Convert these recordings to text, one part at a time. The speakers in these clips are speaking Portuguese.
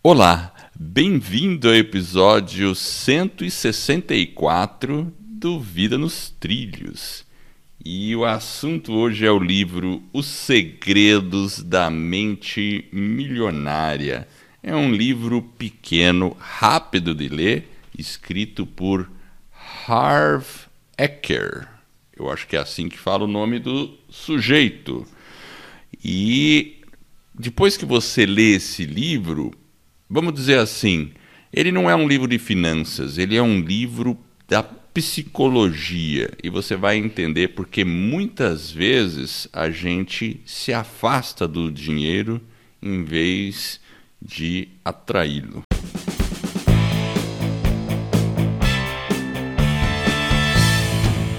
Olá, bem-vindo ao episódio 164 do Vida nos Trilhos. E o assunto hoje é o livro Os Segredos da Mente Milionária. É um livro pequeno, rápido de ler, escrito por Harv Eker. Eu acho que é assim que fala o nome do sujeito. E depois que você lê esse livro, vamos dizer assim, ele não é um livro de finanças, ele é um livro da psicologia e você vai entender porque muitas vezes a gente se afasta do dinheiro em vez de atraí-lo.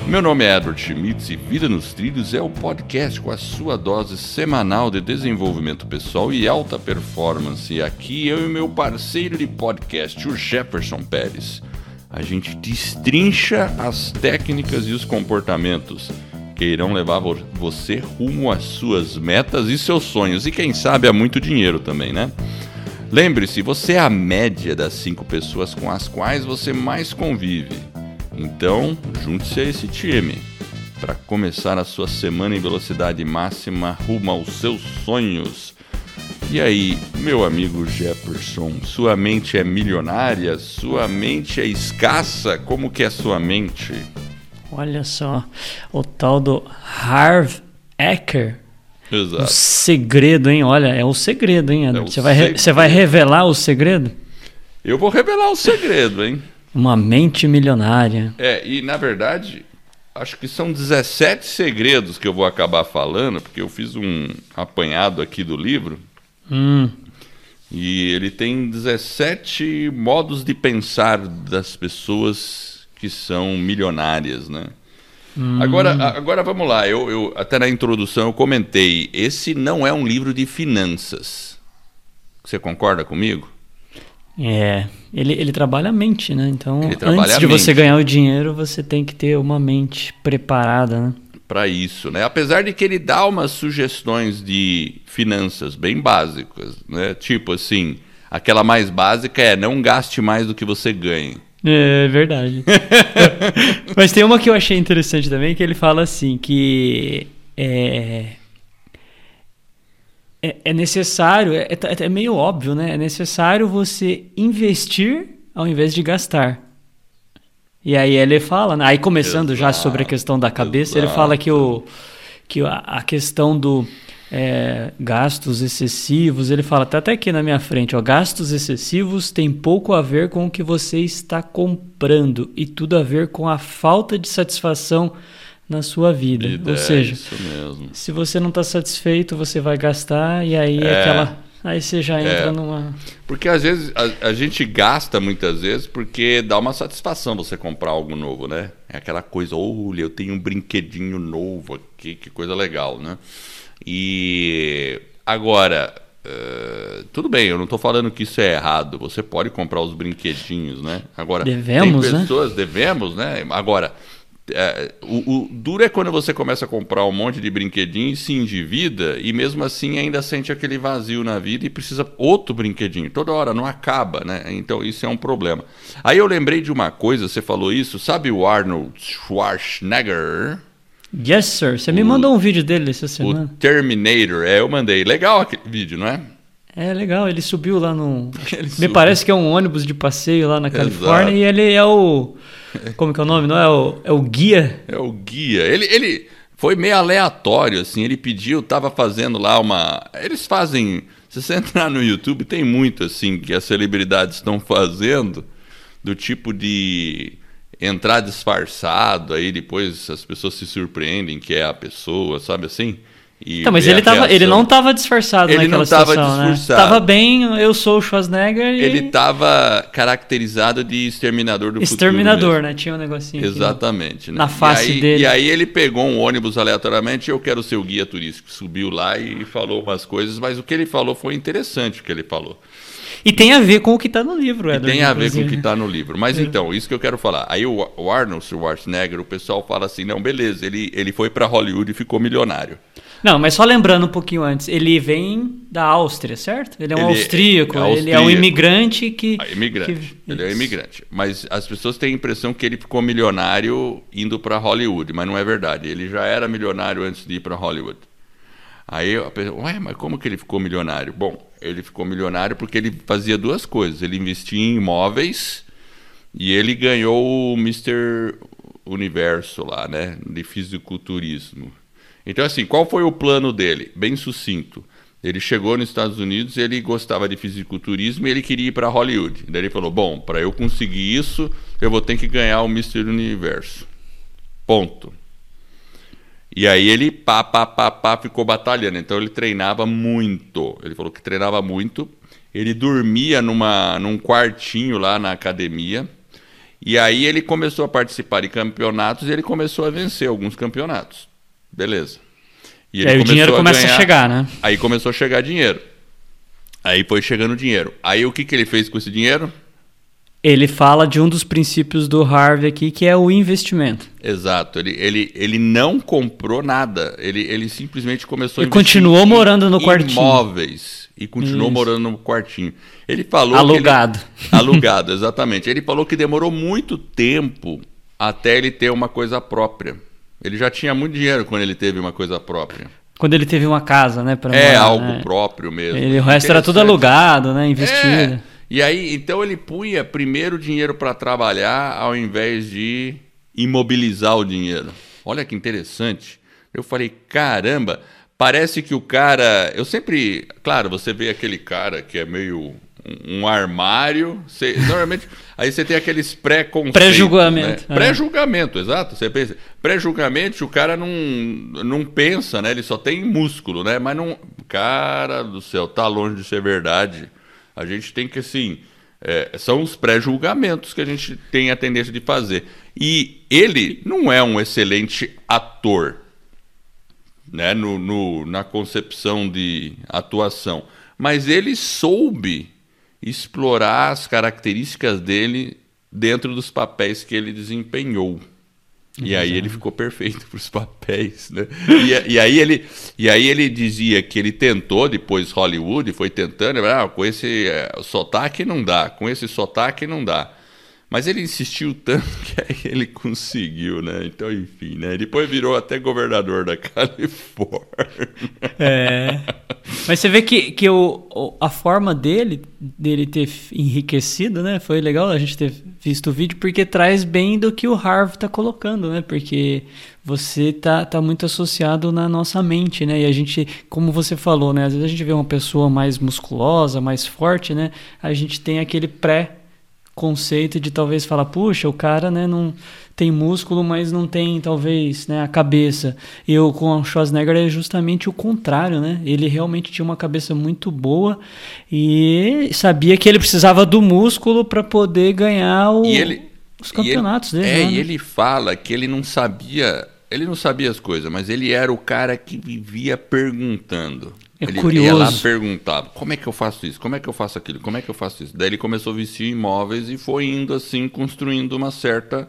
Meu nome é Edward Schmitz e Vida nos Trilhos é o podcast com a sua dose semanal de desenvolvimento pessoal e alta performance. E aqui eu e meu parceiro de podcast, o Jefferson Pérez. A gente destrincha as técnicas e os comportamentos que irão levar você rumo às suas metas e seus sonhos. E quem sabe a muito dinheiro também, né? Lembre-se, você é a média das cinco pessoas com as quais você mais convive. Então, junte-se a esse time para começar a sua semana em velocidade máxima rumo aos seus sonhos. E aí, meu amigo Jefferson, sua mente é milionária? Sua mente é escassa? Como que é sua mente? Olha só, o tal do Harv Eker. Exato. O segredo, hein? Olha, é o segredo, hein? É você, vai re- segredo. você vai revelar o segredo? Eu vou revelar o segredo, hein? Uma mente milionária. É, e na verdade, acho que são 17 segredos que eu vou acabar falando, porque eu fiz um apanhado aqui do livro. Hum, E ele tem 17 modos de pensar das pessoas que são milionárias, né? Agora, a- agora vamos lá. Eu, eu- até na introdução eu comentei. Esse não é um livro de finanças. Você concorda comigo? É. Ele, ele trabalha a mente, né? Então, antes de você ganhar o dinheiro, você tem que ter uma mente preparada, né? Para isso, né? Apesar de que ele dá umas sugestões de finanças bem básicas, né? Tipo assim, aquela mais básica é não gaste mais do que você ganha. É verdade. Mas tem uma que eu achei interessante também, que ele fala assim, que é, é, é necessário, é, é- é meio óbvio, né? É necessário você investir ao invés de gastar. E aí ele fala, né? aí começando já Exato, sobre a questão da cabeça, ele fala que, o, que a, a questão do é, gastos excessivos, ele fala, tá até aqui na minha frente, ó, gastos excessivos tem pouco a ver com o que você está comprando e tudo a ver com a falta de satisfação na sua vida. E Ou é seja, mesmo. se você não está satisfeito, você vai gastar e aí É. aquela aí você já entra É. numa Porque às vezes a, a gente gasta muitas vezes porque dá uma satisfação você comprar algo novo, né? É aquela coisa, olha, eu tenho um brinquedinho novo aqui, que coisa legal, né? E agora, eh, tudo bem, eu não estou falando que isso é errado. Você pode comprar os brinquedinhos, né? Agora, Devemos, tem né? pessoas, devemos, né? Agora, é, o, o duro é quando você começa a comprar um monte de brinquedinho e se endivida e mesmo assim ainda sente aquele vazio na vida e precisa outro brinquedinho. Toda hora, não acaba, né? Então isso é um problema. Aí eu lembrei de uma coisa, você falou isso, sabe o Arnold Schwarzenegger? Yes, sir. Você me O- mandou um vídeo dele essa O semana. Terminator, é, eu mandei. Legal aquele vídeo, não é? É legal, ele subiu lá no. Ele Me subiu. parece que é um ônibus de passeio lá na Califórnia Exato. e ele é o. Como que é o nome? Não é o, é o guia? É o guia. Ele, ele foi meio aleatório, assim. Ele pediu, tava fazendo lá uma. Eles fazem. Se você entrar no YouTube, tem muito, assim, que as celebridades estão fazendo, do tipo de entrar disfarçado, aí depois as pessoas se surpreendem que é a pessoa, sabe assim? E Tá, mas ele, tava, ele não tava disfarçado Ele naquela não tava situação, né? disfarçado. Tava bem, eu sou o Schwarzenegger e. Ele tava caracterizado de exterminador do Exterminador, futuro. né? Tinha um negocinho. né? Exatamente. né? Na face e aí, dele. E aí ele pegou um ônibus aleatoriamente, eu quero ser o guia turístico. Subiu lá e falou umas coisas, mas o que ele falou foi interessante o que ele falou. E tem a ver com o que tá no livro, E Edward. tem a ver com o que está no livro. Mas É. então, isso que eu quero falar. Aí o, o Arnold Schwarzenegger, o pessoal fala assim, não, beleza, ele, ele foi para Hollywood e ficou milionário. Não, mas só lembrando um pouquinho antes, ele vem da Áustria, certo? Ele é um Ele austríaco, é ele é um austríaco. imigrante que. Ah, imigrante. que- Ele é Isso. imigrante. Mas as pessoas têm a impressão que ele ficou milionário indo para Hollywood, mas não é verdade. Ele já era milionário antes de ir para Hollywood. Aí a pessoa, ué, mas como que ele ficou milionário? Bom, ele ficou milionário porque ele fazia duas coisas. Ele investia em imóveis e ele ganhou o Mr. Universo lá, né? De fisiculturismo. Então, assim, qual foi o plano dele? Bem sucinto. Ele chegou nos Estados Unidos, ele gostava de fisiculturismo e ele queria ir para Hollywood. Daí ele falou: Bom, para eu conseguir isso, eu vou ter que ganhar o Mr. Universo. Ponto. E aí ele pá, pá, pá, pá, ficou batalhando. Então ele treinava muito. Ele falou que treinava muito. Ele dormia numa, num quartinho lá na academia. E aí ele começou a participar de campeonatos e ele começou a vencer alguns campeonatos. Beleza. E aí o dinheiro começa a ganhar- chegar, né? Aí começou a chegar dinheiro. Aí foi chegando dinheiro. Aí o que, que ele fez com esse dinheiro? Ele fala de um dos princípios do Harvey aqui, que é o investimento. Exato. Ele, ele, ele não comprou nada. Ele, ele simplesmente começou Ele a investir continuou morando no quartinho. Imóveis. E continuou Isso. morando no quartinho. Ele falou. Alugado. ele- alugado, exatamente. Ele falou que demorou muito tempo até ele ter uma coisa própria. Ele já tinha muito dinheiro quando ele teve uma coisa própria. Quando ele teve uma casa, né? Pra É morar, algo né? próprio mesmo. Ele, o resto era tudo alugado, né? Investido. É. E aí, então ele punha primeiro o dinheiro para trabalhar ao invés de imobilizar o dinheiro. Olha que interessante. Eu falei, caramba, parece que o cara. Eu sempre. Claro, você vê aquele cara que é meio um, armário. você- normalmente. Aí você tem aqueles pré-conceitos. Pré-julgamento, Né? é. Pré-julgamento, exato. Você pensa. Pré-julgamento, o cara não, não pensa, né? Ele só tem músculo, né? Mas não. Cara do céu, tá longe de ser verdade. A gente tem que, assim. é, são os pré-julgamentos que a gente tem a tendência de fazer. E ele não é um excelente ator né, no, no- na concepção de atuação. Mas ele soube explorar as características dele dentro dos papéis que ele desempenhou. E aí ele ficou perfeito para os papéis, né? E, e aí ele, e aí ele dizia que ele tentou depois Hollywood, foi tentando, ah, com esse eh, sotaque não dá, com esse sotaque não dá. Mas ele insistiu tanto que aí ele conseguiu, né? Então, enfim, né? Depois virou até governador da Califórnia. É. Mas você vê que, que o, a forma dele, dele ter enriquecido, né? Foi legal a gente ter visto o vídeo, porque traz bem do que o Harvey tá colocando, né? Porque você tá, tá muito associado na nossa mente, né? E a gente, como você falou, né? Às vezes a gente vê uma pessoa mais musculosa, mais forte, né? A gente tem aquele pré conceito de talvez falar, puxa, o cara, né, não tem músculo, mas não tem talvez, né, a cabeça. Eu com o Schwarzenegger é justamente o contrário, né? Ele realmente tinha uma cabeça muito boa e sabia que ele precisava do músculo para poder ganhar o- ele, os campeonatos ele, dele. É, né? e ele fala que ele não sabia, ele não sabia as coisas, mas ele era o cara que vivia perguntando. É ele ia curioso. lá perguntava, como é que eu faço isso? Como é que eu faço aquilo? Como é que eu faço isso? Daí ele começou a vestir imóveis e foi indo assim, construindo uma certa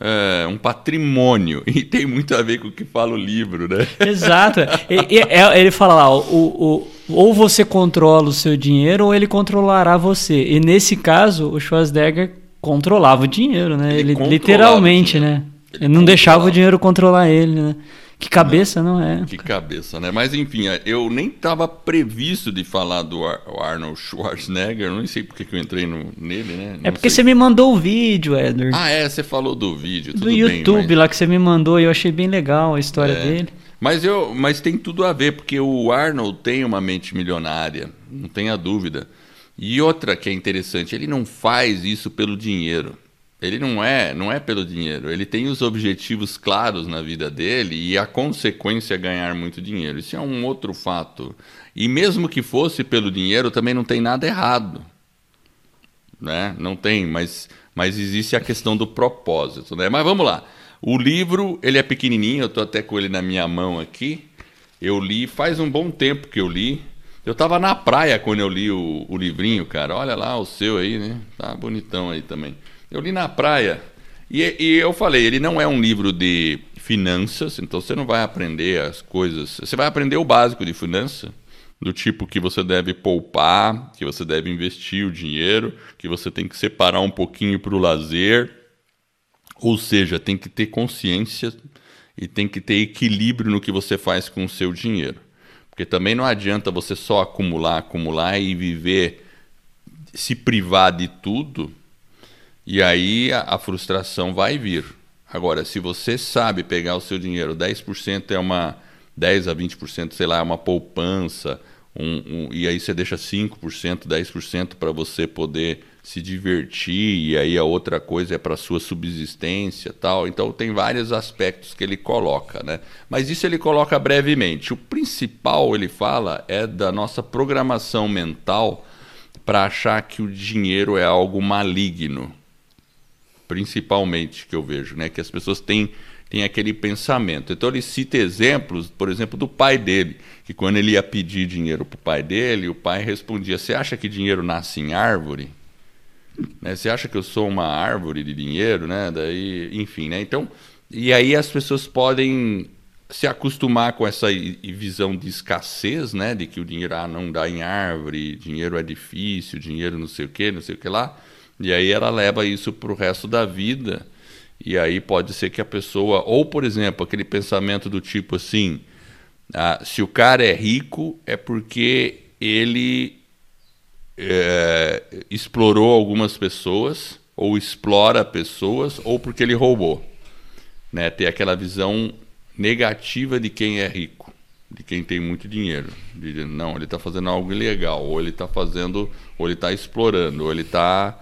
é, um patrimônio. E tem muito a ver com o que fala o livro, né? Exato. É- ele fala lá, o, o- ou você controla o seu dinheiro ou ele controlará você. E nesse caso, o Schwarzenegger controlava o dinheiro, né? Ele Ele, literalmente, dinheiro. né? Ele não deixava o dinheiro controlar ele, né? Que cabeça, não é? Que cabeça, né? Mas enfim, eu nem estava previsto de falar do Ar- Arnold Schwarzenegger, nem sei porque que eu entrei no- nele, né? É Não porque sei. você me mandou o vídeo, Edward. Ah, é, você falou do vídeo, do bem, YouTube mas... lá que você me mandou e eu achei bem legal a história É. dele. Mas, eu, mas tem tudo a ver, porque o Arnold tem uma mente milionária, não tenha dúvida. E outra que é interessante, ele não faz isso pelo dinheiro. Ele não é, não é pelo dinheiro. Ele tem os objetivos claros na vida dele e a consequência é ganhar muito dinheiro. Isso é um outro fato. E mesmo que fosse pelo dinheiro, também não tem nada errado né? Não tem, mas, mas existe a questão do propósito, né? Mas vamos lá. O livro, ele é pequenininho, eu estou até com ele na minha mão aqui. Eu li faz um bom tempo que eu li. Eu estava na praia quando eu li o, o livrinho, cara. Olha lá o seu aí, né? Tá bonitão aí também. Eu li na praia E, e eu falei, ele não é um livro de finanças, então você não vai aprender as coisas. Você vai aprender o básico de finança, do tipo que você deve poupar, que você deve investir o dinheiro, que você tem que separar um pouquinho para o lazer. Ou seja, tem que ter consciência e tem que ter equilíbrio no que você faz com o seu dinheiro. Porque também não adianta você só acumular, acumular e viver, se privar de tudo, e aí a, a frustração vai vir. Agora, se você sabe pegar o seu dinheiro, 10% é uma 10 a 20%, sei lá, é uma poupança, um, um, e aí você deixa 5%, 10% para você poder se divertir, e aí a outra coisa é para sua subsistência tal. Então tem vários aspectos que ele coloca, né? Mas isso ele coloca brevemente. O principal, ele fala, é da nossa programação mental para achar que o dinheiro é algo maligno principalmente que eu vejo, né? Que as pessoas têm, têm aquele pensamento. Então ele cita exemplos, por exemplo, do pai dele, que quando ele ia pedir dinheiro para o pai dele, o pai respondia: Você acha que dinheiro nasce em árvore? Né? Você acha que eu sou uma árvore de dinheiro, né? Daí, enfim, né? Então, e aí as pessoas podem se acostumar com essa visão de escassez, né? De que o dinheiro ah, não dá em árvore, dinheiro é difícil, dinheiro não sei o que, não sei o que lá. E aí ela leva isso para o resto da vida. E aí pode ser que a pessoa, ou por exemplo, aquele pensamento do tipo assim: ah, se o cara é rico é porque ele é, explorou algumas pessoas, ou explora pessoas, ou porque ele roubou. Né? Ter aquela visão negativa de quem é rico, de quem tem muito dinheiro. De, não, ele está fazendo algo ilegal, ou ele está fazendo, ou ele está explorando, ou ele está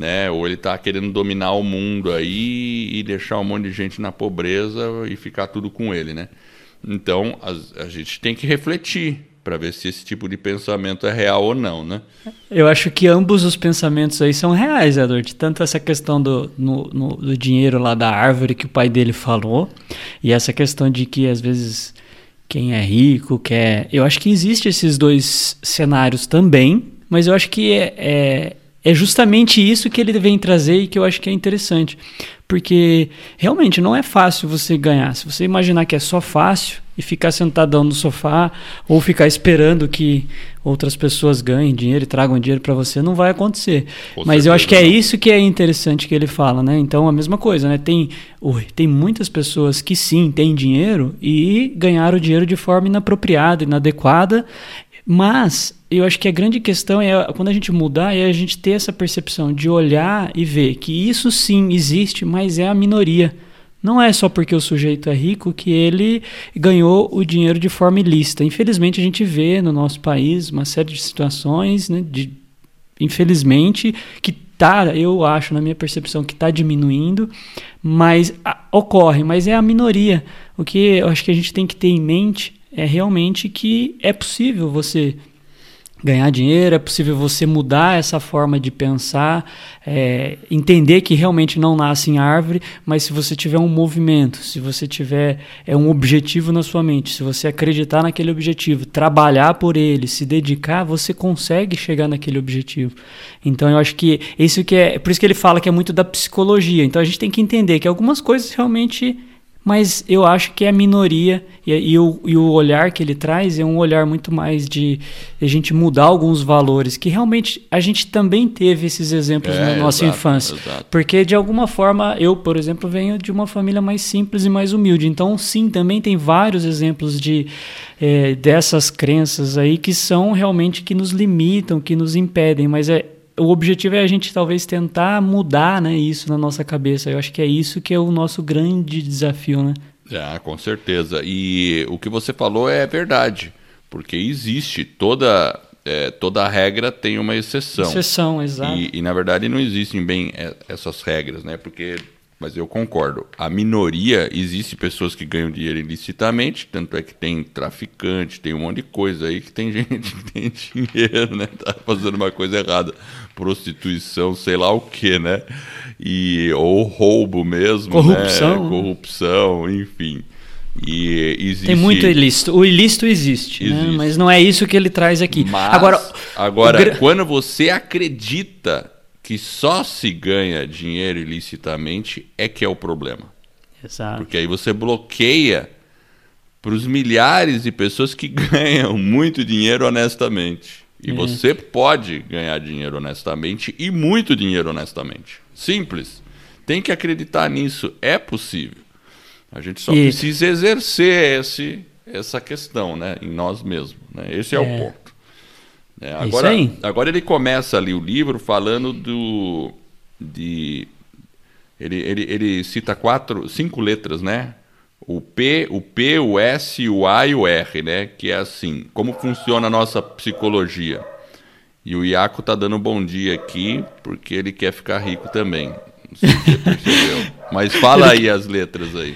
né? Ou ele está querendo dominar o mundo aí e deixar um monte de gente na pobreza e ficar tudo com ele, né? Então a, a gente tem que refletir para ver se esse tipo de pensamento é real ou não, né? Eu acho que ambos os pensamentos aí são reais, Edward. Tanto essa questão do, no, no, do dinheiro lá da árvore que o pai dele falou, e essa questão de que às vezes quem é rico quer. Eu acho que existe esses dois cenários também, mas eu acho que é, é é justamente isso que ele vem trazer e que eu acho que é interessante. Porque realmente não é fácil você ganhar. Se você imaginar que é só fácil e ficar sentadão no sofá ou ficar esperando que outras pessoas ganhem dinheiro e tragam dinheiro para você, não vai acontecer. Com Mas eu acho que é isso que é interessante que ele fala, né? Então a mesma coisa, né? Tem, tem muitas pessoas que sim têm dinheiro e ganharam o dinheiro de forma inapropriada, inadequada mas eu acho que a grande questão é quando a gente mudar é a gente ter essa percepção de olhar e ver que isso sim existe, mas é a minoria. Não é só porque o sujeito é rico que ele ganhou o dinheiro de forma ilícita. Infelizmente a gente vê no nosso país uma série de situações, né, de, infelizmente, que tá, eu acho na minha percepção que está diminuindo, mas a, ocorre, mas é a minoria. O que eu acho que a gente tem que ter em mente é realmente que é possível você ganhar dinheiro, é possível você mudar essa forma de pensar, é, entender que realmente não nasce em árvore, mas se você tiver um movimento, se você tiver é, um objetivo na sua mente, se você acreditar naquele objetivo, trabalhar por ele, se dedicar, você consegue chegar naquele objetivo. Então eu acho que isso que é, por isso que ele fala que é muito da psicologia. Então a gente tem que entender que algumas coisas realmente mas eu acho que é a minoria e, e, o, e, o, olhar que ele traz é um olhar muito mais de, a gente mudar alguns valores, que realmente a gente também teve esses exemplos é, na nossa exato, infância. Exato. Porque de alguma forma, eu, por exemplo, venho de uma família mais simples e mais humilde. Então, sim, também tem vários exemplos de é, dessas crenças aí que são realmente que nos limitam, que nos impedem, mas é o objetivo é a gente talvez tentar mudar né, isso na nossa cabeça. Eu acho que é isso que é o nosso grande desafio, né? Ah, com certeza. E o que você falou é verdade, porque existe toda é, toda regra tem uma exceção. Exceção, exato. E, e, na verdade não existem bem é, essas regras, né? Porque mas eu concordo. A minoria, existe pessoas que ganham dinheiro ilicitamente, tanto é que tem traficante, tem um monte de coisa aí que tem gente que tem dinheiro, né? Tá fazendo uma coisa errada. Prostituição, sei lá o que, né? E, ou roubo mesmo, Corrupção. Né? Corrupção, enfim. E existe... Tem muito ilícito. O ilícito existe, né? existe. Né? mas não é isso que ele traz aqui. Mas, agora, agora quando você acredita que só se ganha dinheiro ilicitamente é que é o problema. Exato. Porque aí você bloqueia para os milhares de pessoas que ganham muito dinheiro honestamente. E é. você pode ganhar dinheiro honestamente e muito dinheiro honestamente. Simples. Tem que acreditar nisso. É possível. A gente só e... precisa exercer esse, essa questão né, em nós mesmos. Né? Esse é, é, o ponto. É, agora, agora ele começa ali o livro falando do. De, ele, ele, ele cita quatro, cinco letras, né? O P, o P, o S, o A e o R, né? Que é assim, como funciona a nossa psicologia. E o Iaco tá dando bom dia aqui, porque ele quer ficar rico também. Não sei se você percebeu. Mas fala aí as letras aí.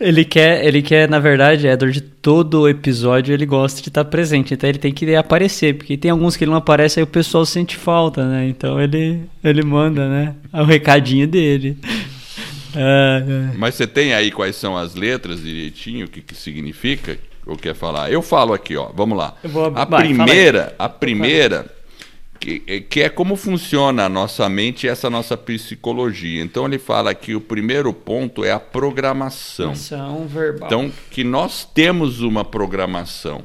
Ele quer, ele quer, na verdade, Edward, todo episódio ele gosta de estar presente. Então ele tem que aparecer, porque tem alguns que ele não aparece, aí o pessoal sente falta, né? Então ele, ele manda, né? O recadinho dele. Mas você tem aí quais são as letras direitinho, o que, que significa? Ou quer falar? Eu falo aqui, ó. Vamos lá. Vou... A Vai, primeira, a primeira que, que é como funciona a nossa mente e essa nossa psicologia. Então ele fala que o primeiro ponto é a programação. verbal. Então que nós temos uma programação.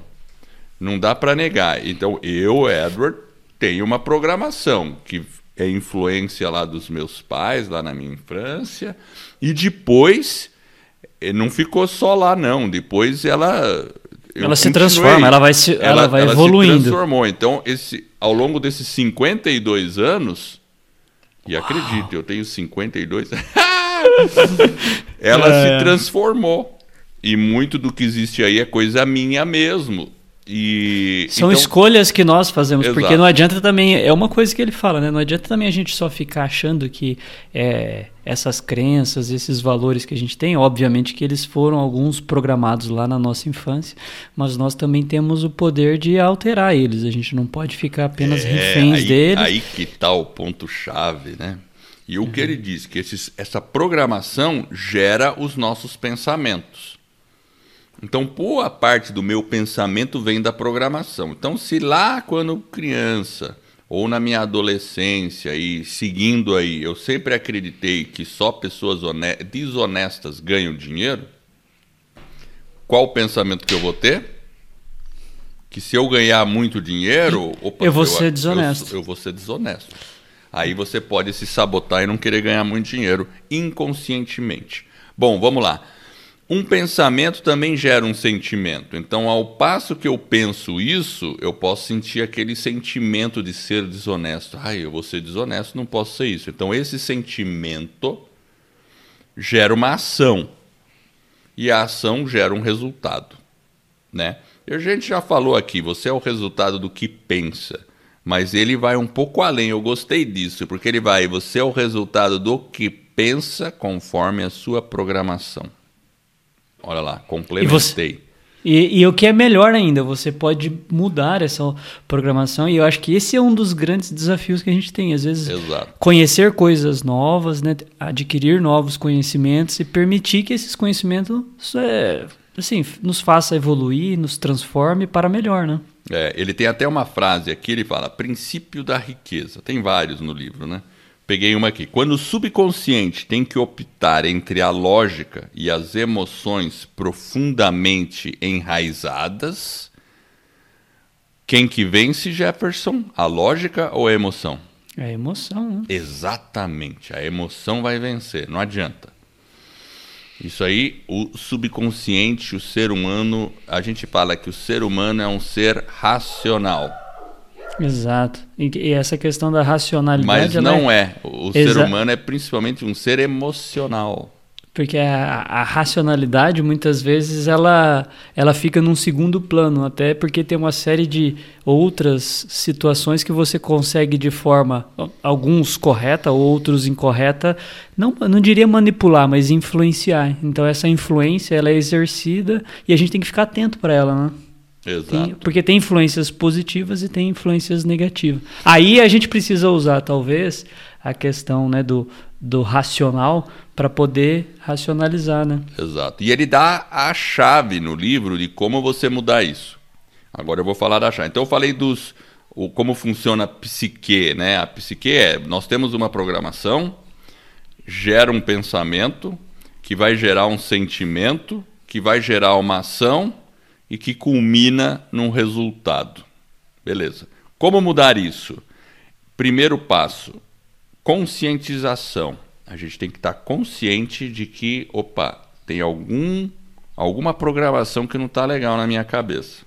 Não dá para negar. Então eu, Edward, tenho uma programação que é influência lá dos meus pais, lá na minha infância, e depois eh, não ficou só lá não, depois ela ela se transforma, ela vai se, ela, ela vai ela evoluindo. Se transformou. Então, esse, ao longo desses 52 anos, e acredite, eu tenho 52, ela é. se transformou. E muito do que existe aí é coisa minha mesmo. E, São então... escolhas que nós fazemos, Exato. porque não adianta também. É uma coisa que ele fala, né? Não adianta também a gente só ficar achando que é, essas crenças, esses valores que a gente tem, obviamente que eles foram alguns programados lá na nossa infância, mas nós também temos o poder de alterar eles. A gente não pode ficar apenas é, reféns aí, deles. Aí que está o ponto-chave, né? E o uhum. que ele diz? Que esses, essa programação gera os nossos pensamentos. Então, boa parte do meu pensamento vem da programação. Então, se lá quando criança ou na minha adolescência e seguindo aí, eu sempre acreditei que só pessoas desonestas ganham dinheiro, qual o pensamento que eu vou ter? Que se eu ganhar muito dinheiro, opa, eu vou eu, ser desonesto. Eu, eu vou ser desonesto. Aí você pode se sabotar e não querer ganhar muito dinheiro inconscientemente. Bom, vamos lá. Um pensamento também gera um sentimento. Então, ao passo que eu penso isso, eu posso sentir aquele sentimento de ser desonesto. Ai, eu vou ser desonesto, não posso ser isso. Então, esse sentimento gera uma ação. E a ação gera um resultado, né? E a gente já falou aqui, você é o resultado do que pensa. Mas ele vai um pouco além. Eu gostei disso, porque ele vai, você é o resultado do que pensa conforme a sua programação. Olha lá, complementei. E, você, e, e, o que é melhor ainda, você pode mudar essa programação e eu acho que esse é um dos grandes desafios que a gente tem. Às vezes, Exato. conhecer coisas novas, né? adquirir novos conhecimentos e permitir que esses conhecimentos é, assim, nos faça evoluir, nos transforme para melhor, né? É, ele tem até uma frase aqui, ele fala, princípio da riqueza. Tem vários no livro, né? Peguei uma aqui. Quando o subconsciente tem que optar entre a lógica e as emoções profundamente enraizadas, quem que vence, Jefferson? A lógica ou a emoção? É a emoção. Né? Exatamente. A emoção vai vencer. Não adianta. Isso aí, o subconsciente, o ser humano, a gente fala que o ser humano é um ser racional. Exato. E, essa questão da racionalidade. Mas não é. é. O Exa... ser humano é principalmente um ser emocional. Porque a, a, racionalidade, muitas vezes, ela, ela fica num segundo plano, até porque tem uma série de outras situações que você consegue de forma, alguns correta, outros incorreta, não, não diria manipular, mas influenciar. Então, essa influência, ela é exercida e a gente tem que ficar atento para ela, né? Exato. Tem, porque tem influências positivas e tem influências negativas. Aí a gente precisa usar, talvez, a questão né, do, do racional para poder racionalizar. Né? Exato. E ele dá a chave no livro de como você mudar isso. Agora eu vou falar da chave. Então eu falei dos, o, como funciona a psique, né? A psique é, nós temos uma programação, gera um pensamento, que vai gerar um sentimento, que vai gerar uma ação e que culmina num resultado. Beleza. Como mudar isso? Primeiro passo, conscientização. A gente tem que estar consciente de que, opa, tem algum alguma programação que não está legal na minha cabeça.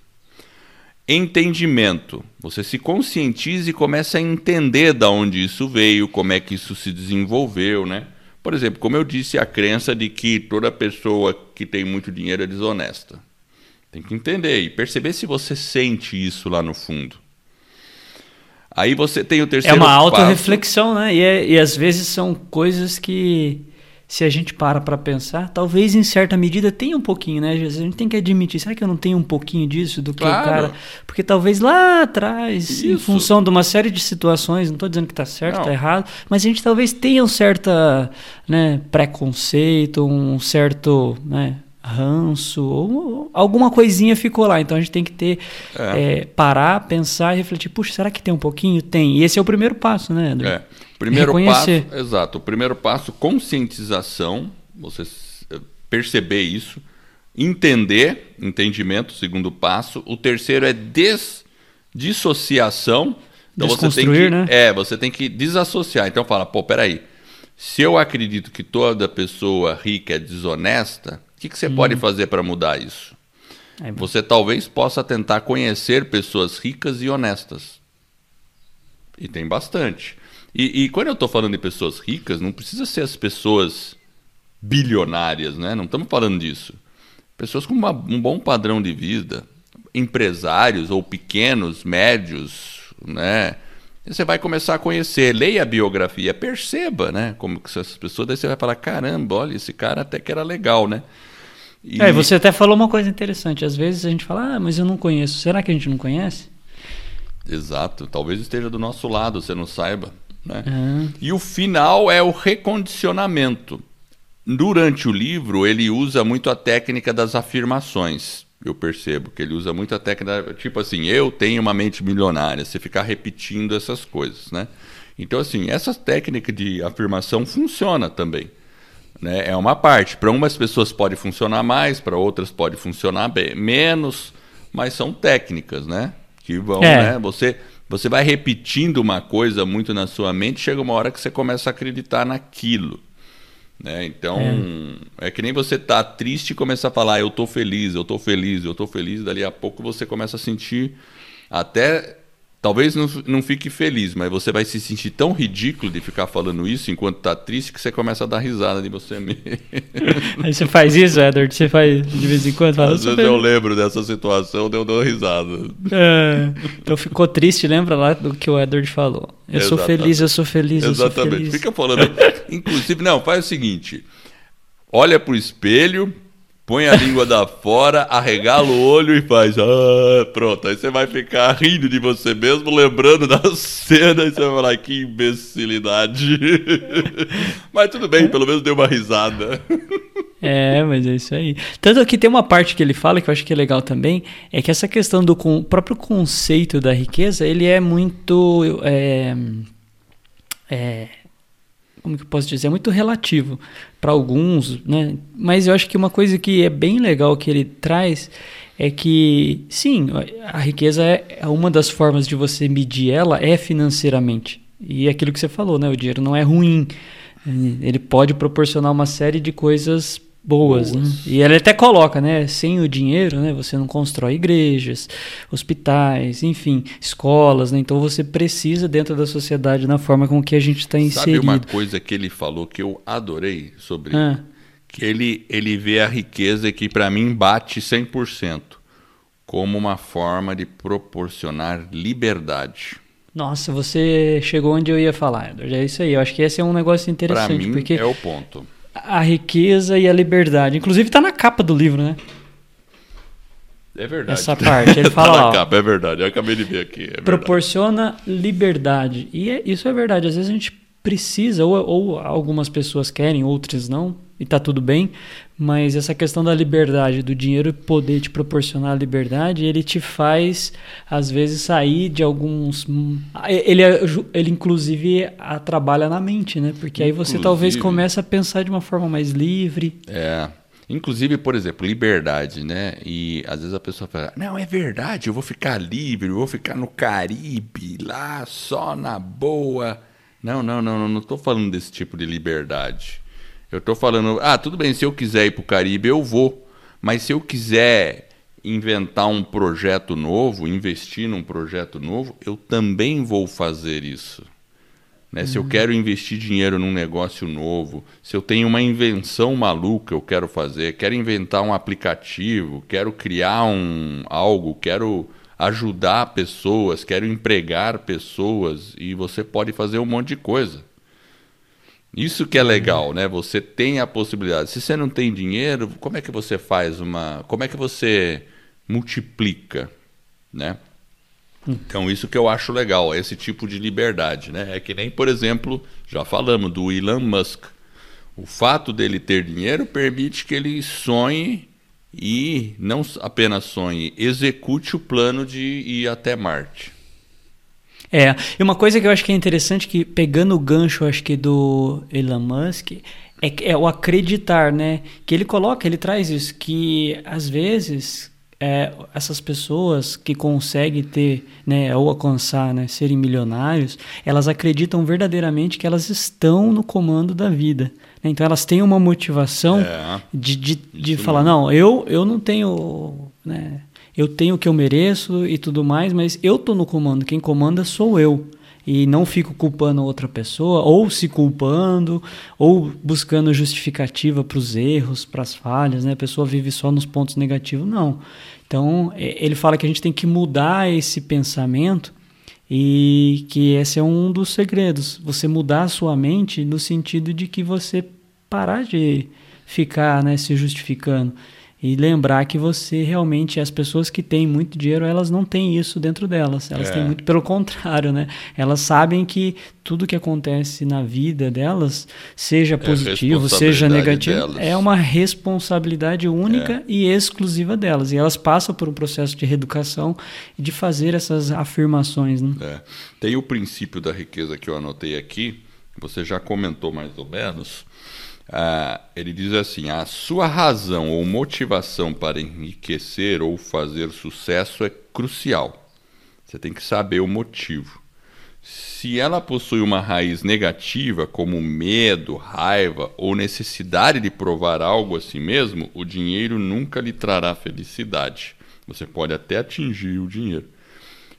Entendimento. Você se conscientiza e começa a entender da onde isso veio, como é que isso se desenvolveu, né? Por exemplo, como eu disse, a crença de que toda pessoa que tem muito dinheiro é desonesta. Tem que entender e perceber se você sente isso lá no fundo. Aí você tem o terceiro É uma auto-reflexão, né? E, é, e às vezes são coisas que se a gente para para pensar, talvez em certa medida tenha um pouquinho, né? Às vezes a gente tem que admitir, será que eu não tenho um pouquinho disso do que claro. o cara... Porque talvez lá atrás, Isso. em função de uma série de situações, não estou dizendo que está certo, está errado, mas a gente talvez tenha um certo né, preconceito, um certo... Né, ranço, ou alguma coisinha ficou lá. Então a gente tem que ter é. É, parar, pensar e refletir. Puxa, será que tem um pouquinho? Tem. E esse é o primeiro passo, né, André? É. Primeiro Reconhecer. passo, exato. O primeiro passo, conscientização, você eh, perceber isso, entender, entendimento, segundo passo. O terceiro é des, dissociação. Então você tem que, né? é, você tem que desassociar. Então fala, pô, peraí. Se eu acredito que toda pessoa rica é desonesta, que, que você hum. pode fazer para mudar isso? É você talvez possa tentar conhecer pessoas ricas e honestas. E tem bastante. E, e quando eu estou falando de pessoas ricas, não precisa ser as pessoas bilionárias, né? Não estamos falando disso. Pessoas com uma, um bom padrão de vida, empresários ou pequenos, médios, né? você vai começar a conhecer, leia a biografia, perceba, né? Como que essas pessoas, daí você vai falar, caramba, olha, esse cara até que era legal, né? E... É, você até falou uma coisa interessante. Às vezes a gente fala, ah, mas eu não conheço. Será que a gente não conhece? Exato. Talvez esteja do nosso lado, você não saiba. Né? Uhum. E o final é o recondicionamento. Durante o livro, ele usa muito a técnica das afirmações. Eu percebo que ele usa muito a técnica, tipo assim, eu tenho uma mente milionária, você ficar repetindo essas coisas, né? Então, assim, essa técnica de afirmação funciona também. Né? É uma parte. Para umas pessoas pode funcionar mais, para outras pode funcionar bem, menos, mas são técnicas, né? Que vão, é. né? Você você vai repetindo uma coisa muito na sua mente, chega uma hora que você começa a acreditar naquilo. Né? Então, é. é que nem você tá triste e começa a falar, eu tô feliz, eu tô feliz, eu tô feliz, dali a pouco você começa a sentir até Talvez não, não fique feliz, mas você vai se sentir tão ridículo de ficar falando isso enquanto tá triste que você começa a dar risada de você mesmo. Aí você faz isso, Edward? Você faz de vez em quando? Fala, Às vezes eu lembro dessa situação, eu dou risada. É, então ficou triste, lembra lá do que o Edward falou? Eu Exatamente. sou feliz, eu sou feliz, Exatamente. eu sou feliz. Fica falando. Inclusive, não, faz o seguinte: olha pro espelho põe a língua da fora, arregala o olho e faz. Ah, pronto. Aí você vai ficar rindo de você mesmo, lembrando da cena, e você vai falar, que imbecilidade. mas tudo bem, pelo menos deu uma risada. É, mas é isso aí. Tanto que tem uma parte que ele fala que eu acho que é legal também, é que essa questão do com, próprio conceito da riqueza, ele é muito. É, é, como que eu posso dizer, é muito relativo para alguns, né? Mas eu acho que uma coisa que é bem legal que ele traz é que, sim, a riqueza é, é uma das formas de você medir ela é financeiramente. E é aquilo que você falou, né? O dinheiro não é ruim. Ele pode proporcionar uma série de coisas boas, boas. Né? E ele até coloca, né? Sem o dinheiro, né? Você não constrói igrejas, hospitais, enfim, escolas, né? Então você precisa dentro da sociedade na forma com que a gente está inserido. Sabe uma coisa que ele falou que eu adorei sobre ah. que ele ele vê a riqueza que para mim bate 100% como uma forma de proporcionar liberdade. Nossa, você chegou onde eu ia falar, Edward. É isso aí. Eu acho que esse é um negócio interessante. Para mim porque é o ponto a riqueza e a liberdade. Inclusive está na capa do livro, né? É verdade. Essa parte. Ele fala. tá na ó, capa, é verdade. Eu acabei de ver aqui. É proporciona liberdade. E é, isso é verdade. Às vezes a gente precisa, ou, ou algumas pessoas querem, outras não, e tá tudo bem, mas essa questão da liberdade, do dinheiro poder te proporcionar liberdade, ele te faz, às vezes, sair de alguns. Ele, ele inclusive, a, trabalha na mente, né? Porque aí você talvez comece a pensar de uma forma mais livre. É. Inclusive, por exemplo, liberdade, né? E às vezes a pessoa fala: Não, é verdade, eu vou ficar livre, eu vou ficar no Caribe, lá só na boa. Não, não, não, não estou falando desse tipo de liberdade. Eu estou falando: Ah, tudo bem, se eu quiser ir para o Caribe, eu vou. Mas se eu quiser inventar um projeto novo, investir num projeto novo, eu também vou fazer isso. Né? Uhum. Se eu uhum. quero investir dinheiro num negócio novo, se eu tenho uma invenção maluca eu quero fazer, quero inventar um aplicativo, quero criar um algo, quero ajudar pessoas, quero empregar pessoas e você pode fazer um monte de coisa. Isso que é legal, né? Você tem a possibilidade. Se você não tem dinheiro, como é que você faz uma, como é que você multiplica, né? Então, isso que eu acho legal, esse tipo de liberdade. Né? É que nem, por exemplo, já falamos do Elon Musk. O fato dele ter dinheiro permite que ele sonhe e não apenas sonhe, execute o plano de ir até Marte. É, e uma coisa que eu acho que é interessante, que pegando o gancho, acho que do Elon Musk, é, é o acreditar, né? Que ele coloca, ele traz isso, que às vezes é, essas pessoas que conseguem ter, né, ou alcançar, né, serem milionários, elas acreditam verdadeiramente que elas estão no comando da vida. Né? Então elas têm uma motivação é, de, de, de falar, não, eu, eu não tenho, né, eu tenho o que eu mereço e tudo mais, mas eu estou no comando, quem comanda sou eu. E não fico culpando outra pessoa, ou se culpando, ou buscando justificativa para os erros, para as falhas, né? A pessoa vive só nos pontos negativos, não. Então, ele fala que a gente tem que mudar esse pensamento e que esse é um dos segredos, você mudar a sua mente no sentido de que você parar de ficar né, se justificando e lembrar que você realmente, as pessoas que têm muito dinheiro, elas não têm isso dentro delas. Elas é. têm muito pelo contrário, né? Elas sabem que tudo que acontece na vida delas, seja é positivo, é seja negativo, delas. é uma responsabilidade única é. e exclusiva delas. E elas passam por um processo de reeducação e de fazer essas afirmações. Né? É. Tem o princípio da riqueza que eu anotei aqui, você já comentou mais ou menos ah, ele diz assim: a sua razão ou motivação para enriquecer ou fazer sucesso é crucial. Você tem que saber o motivo. Se ela possui uma raiz negativa, como medo, raiva ou necessidade de provar algo a si mesmo, o dinheiro nunca lhe trará felicidade. Você pode até atingir o dinheiro.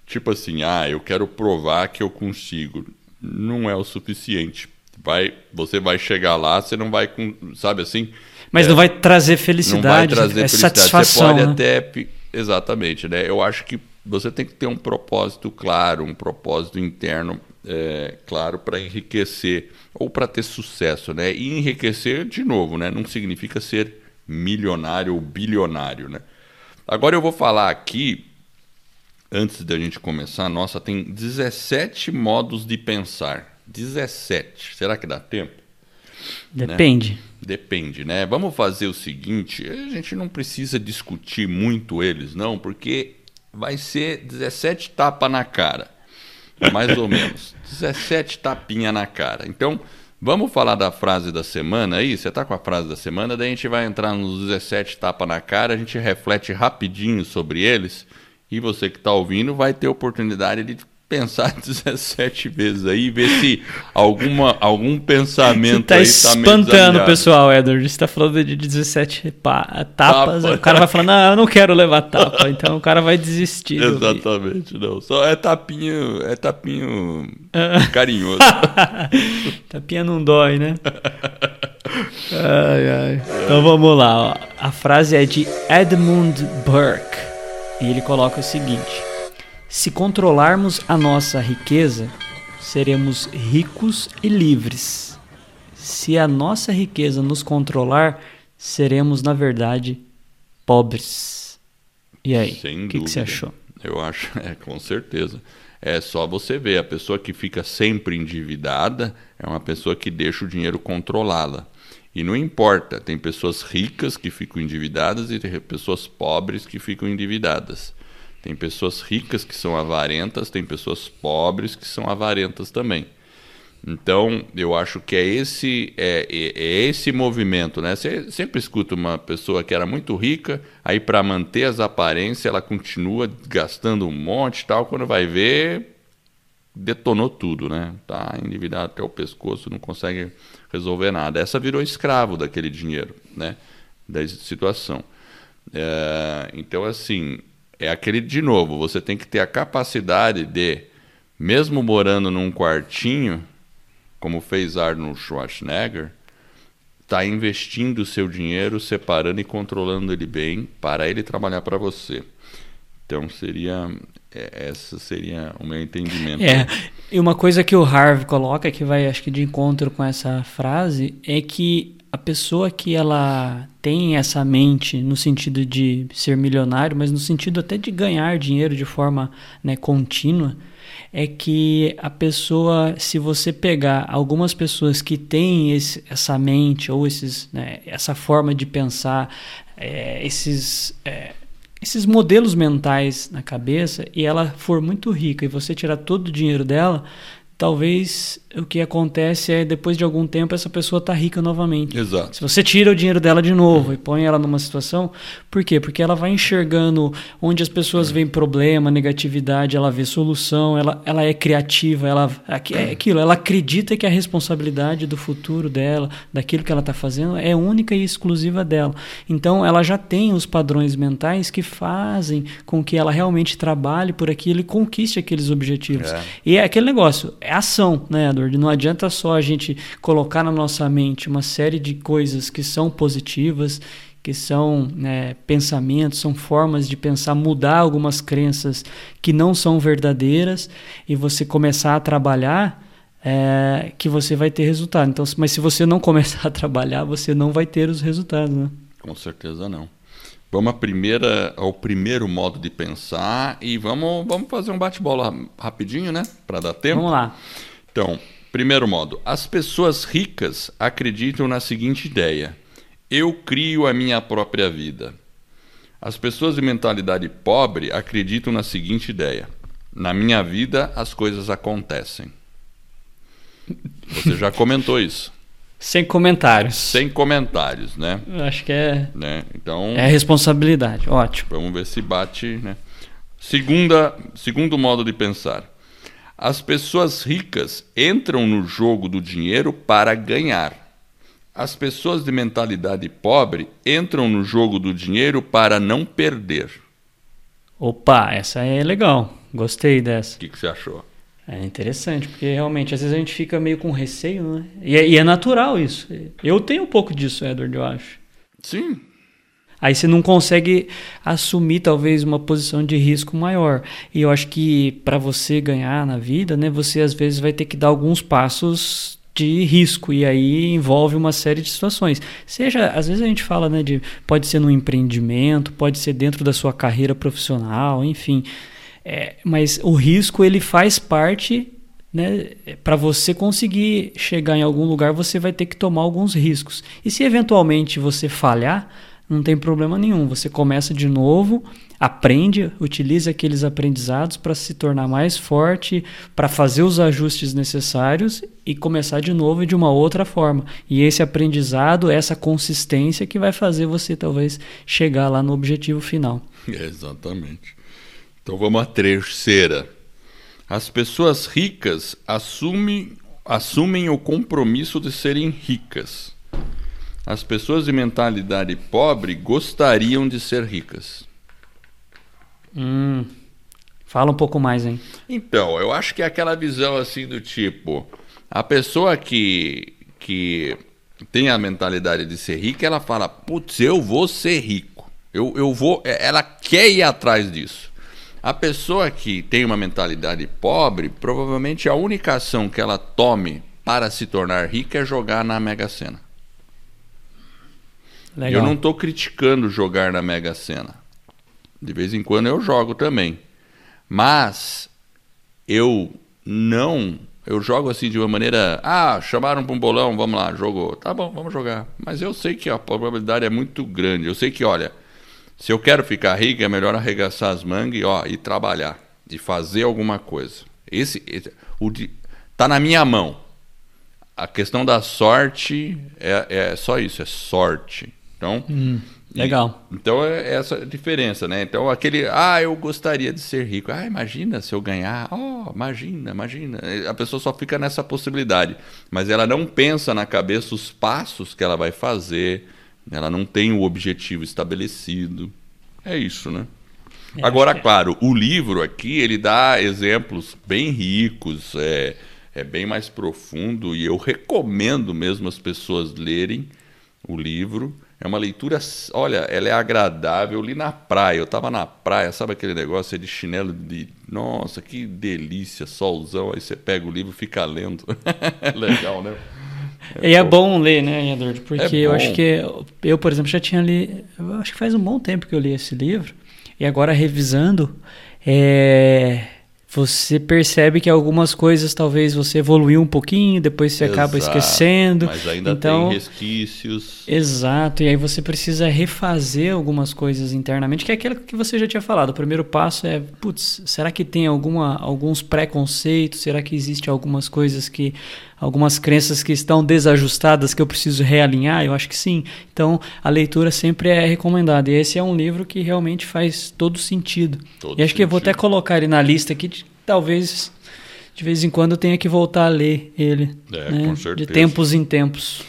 Tipo assim, ah, eu quero provar que eu consigo. Não é o suficiente vai, você vai chegar lá, você não vai com, sabe assim? Mas é, não vai trazer felicidade, não vai trazer é felicidade. satisfação. Você pode né? até exatamente, né? Eu acho que você tem que ter um propósito claro, um propósito interno é, claro para enriquecer ou para ter sucesso, né? E enriquecer de novo, né? Não significa ser milionário ou bilionário, né? Agora eu vou falar aqui antes da gente começar, nossa, tem 17 modos de pensar. 17. Será que dá tempo? Depende. Né? Depende, né? Vamos fazer o seguinte: a gente não precisa discutir muito eles, não, porque vai ser 17 tapas na cara. Mais ou menos. 17 tapinha na cara. Então, vamos falar da frase da semana aí? Você tá com a frase da semana, daí a gente vai entrar nos 17 tapas na cara, a gente reflete rapidinho sobre eles. E você que está ouvindo vai ter oportunidade de pensar 17 vezes aí ver se alguma, algum pensamento Você tá espantando o pessoal, Edward. Você tá falando de 17 tapas. Tapa. O cara vai falar, não, eu não quero levar tapa. Então o cara vai desistir. Exatamente, não. Só é tapinho, é tapinho carinhoso. tapinha não dói, né? ai, ai. Então vamos lá. Ó. A frase é de Edmund Burke. E ele coloca o seguinte... Se controlarmos a nossa riqueza, seremos ricos e livres. Se a nossa riqueza nos controlar, seremos, na verdade, pobres. E aí? O que, que, você achou? Eu acho, é, com certeza. É só você ver, a pessoa que fica sempre endividada é uma pessoa que deixa o dinheiro controlá-la. E não importa, tem pessoas ricas que ficam endividadas e tem pessoas pobres que ficam endividadas. Tem pessoas ricas que são avarentas, tem pessoas pobres que são avarentas também. Então, eu acho que é esse é, é, é esse movimento, né? Você sempre escuta uma pessoa que era muito rica, aí para manter as aparências, ela continua gastando um monte e tal, quando vai ver, detonou tudo, né? Tá endividado até o pescoço, não consegue resolver nada. Essa virou escravo daquele dinheiro, né? Da situação. É, então, assim, é aquele de novo, você tem que ter a capacidade de, mesmo morando num quartinho, como fez Arnold Schwarzenegger, está investindo o seu dinheiro, separando e controlando ele bem para ele trabalhar para você. Então seria é, essa seria o meu entendimento. É, e uma coisa que o Harvey coloca que vai acho que de encontro com essa frase é que a pessoa que ela tem essa mente no sentido de ser milionário, mas no sentido até de ganhar dinheiro de forma né, contínua, é que a pessoa, se você pegar algumas pessoas que têm esse, essa mente ou esses, né, essa forma de pensar, é, esses, é, esses modelos mentais na cabeça, e ela for muito rica e você tirar todo o dinheiro dela, talvez o que acontece é depois de algum tempo essa pessoa está rica novamente. Exato. Se você tira o dinheiro dela de novo e põe ela numa situação, por quê? Porque ela vai enxergando onde as pessoas veem problema, negatividade, ela vê solução, ela, ela é criativa, ela é aquilo, ela acredita que a responsabilidade do futuro dela, daquilo que ela está fazendo, é única e exclusiva dela. Então ela já tem os padrões mentais que fazem com que ela realmente trabalhe por aquilo e conquiste aqueles objetivos. É. E é aquele negócio, é ação, né, Edward? Não adianta só a gente colocar na nossa mente uma série de coisas que são positivas, que são né, pensamentos, são formas de pensar, mudar algumas crenças que não são verdadeiras e você começar a trabalhar. É, que você vai ter resultado. Então, mas se você não começar a trabalhar, você não vai ter os resultados, né? Com certeza não. Vamos à primeira, ao primeiro modo de pensar e vamos, vamos fazer um bate-bola rapidinho, né? Para dar tempo. Vamos lá. Então, primeiro modo. As pessoas ricas acreditam na seguinte ideia: eu crio a minha própria vida. As pessoas de mentalidade pobre acreditam na seguinte ideia: na minha vida as coisas acontecem. Você já comentou isso. Sem comentários. Sem comentários, né? Eu acho que é. Né? Então. É responsabilidade. Ótimo. Vamos ver se bate, né? Segunda, segundo modo de pensar. As pessoas ricas entram no jogo do dinheiro para ganhar. As pessoas de mentalidade pobre entram no jogo do dinheiro para não perder. Opa, essa é legal. Gostei dessa. O que, que você achou? É interessante, porque realmente às vezes a gente fica meio com receio, né? E é, e é natural isso. Eu tenho um pouco disso, Edward, eu acho. Sim. Aí você não consegue assumir talvez uma posição de risco maior. E eu acho que para você ganhar na vida, né, você às vezes vai ter que dar alguns passos de risco e aí envolve uma série de situações. Seja, às vezes a gente fala, né, de pode ser no empreendimento, pode ser dentro da sua carreira profissional, enfim. É, mas o risco ele faz parte né, para você conseguir chegar em algum lugar, você vai ter que tomar alguns riscos. E se eventualmente você falhar, não tem problema nenhum. Você começa de novo, aprende, utiliza aqueles aprendizados para se tornar mais forte, para fazer os ajustes necessários e começar de novo de uma outra forma. E esse aprendizado, essa consistência que vai fazer você talvez chegar lá no objetivo final. exatamente. Então vamos à terceira. As pessoas ricas assumem, assumem o compromisso de serem ricas. As pessoas de mentalidade pobre gostariam de ser ricas. Hum, fala um pouco mais, hein? Então, eu acho que é aquela visão assim do tipo: a pessoa que, que tem a mentalidade de ser rica, ela fala, putz, eu vou ser rico. Eu, eu vou. Ela quer ir atrás disso. A pessoa que tem uma mentalidade pobre, provavelmente a única ação que ela tome para se tornar rica é jogar na Mega Sena. Legal. Eu não estou criticando jogar na Mega Sena. De vez em quando eu jogo também. Mas eu não. Eu jogo assim de uma maneira. Ah, chamaram para um bolão, vamos lá, jogou. Tá bom, vamos jogar. Mas eu sei que a probabilidade é muito grande. Eu sei que, olha, se eu quero ficar rico, é melhor arregaçar as mangas e, ó, e trabalhar. E fazer alguma coisa. Esse, esse o de, tá na minha mão. A questão da sorte é, é só isso, é sorte. Então. Hum. Legal. E, então é essa a diferença, né? Então aquele, ah, eu gostaria de ser rico. Ah, imagina se eu ganhar. Oh, imagina, imagina. A pessoa só fica nessa possibilidade, mas ela não pensa na cabeça os passos que ela vai fazer. Ela não tem o objetivo estabelecido. É isso, né? É, Agora, é. claro, o livro aqui ele dá exemplos bem ricos, é, é bem mais profundo e eu recomendo mesmo as pessoas lerem o livro é uma leitura, olha, ela é agradável. Eu li na praia, eu estava na praia, sabe aquele negócio de chinelo de. Nossa, que delícia, solzão. Aí você pega o livro e fica lendo. é legal, né? E é bom ler, né, Edward? Porque é eu acho que eu, por exemplo, já tinha lido. Acho que faz um bom tempo que eu li esse livro. E agora revisando, é, você percebe que algumas coisas talvez você evoluiu um pouquinho, depois você exato, acaba esquecendo. Mas ainda então, tem resquícios. Exato, e aí você precisa refazer algumas coisas internamente, que é aquilo que você já tinha falado. O primeiro passo é, putz, será que tem alguma, alguns preconceitos? Será que existe algumas coisas que algumas crenças que estão desajustadas que eu preciso realinhar? Eu acho que sim. Então, a leitura sempre é recomendada. E esse é um livro que realmente faz todo sentido. Todo e acho sentido. que eu vou até colocar ele na lista aqui, de, talvez de vez em quando eu tenha que voltar a ler ele. É, né? com certeza. De tempos em tempos.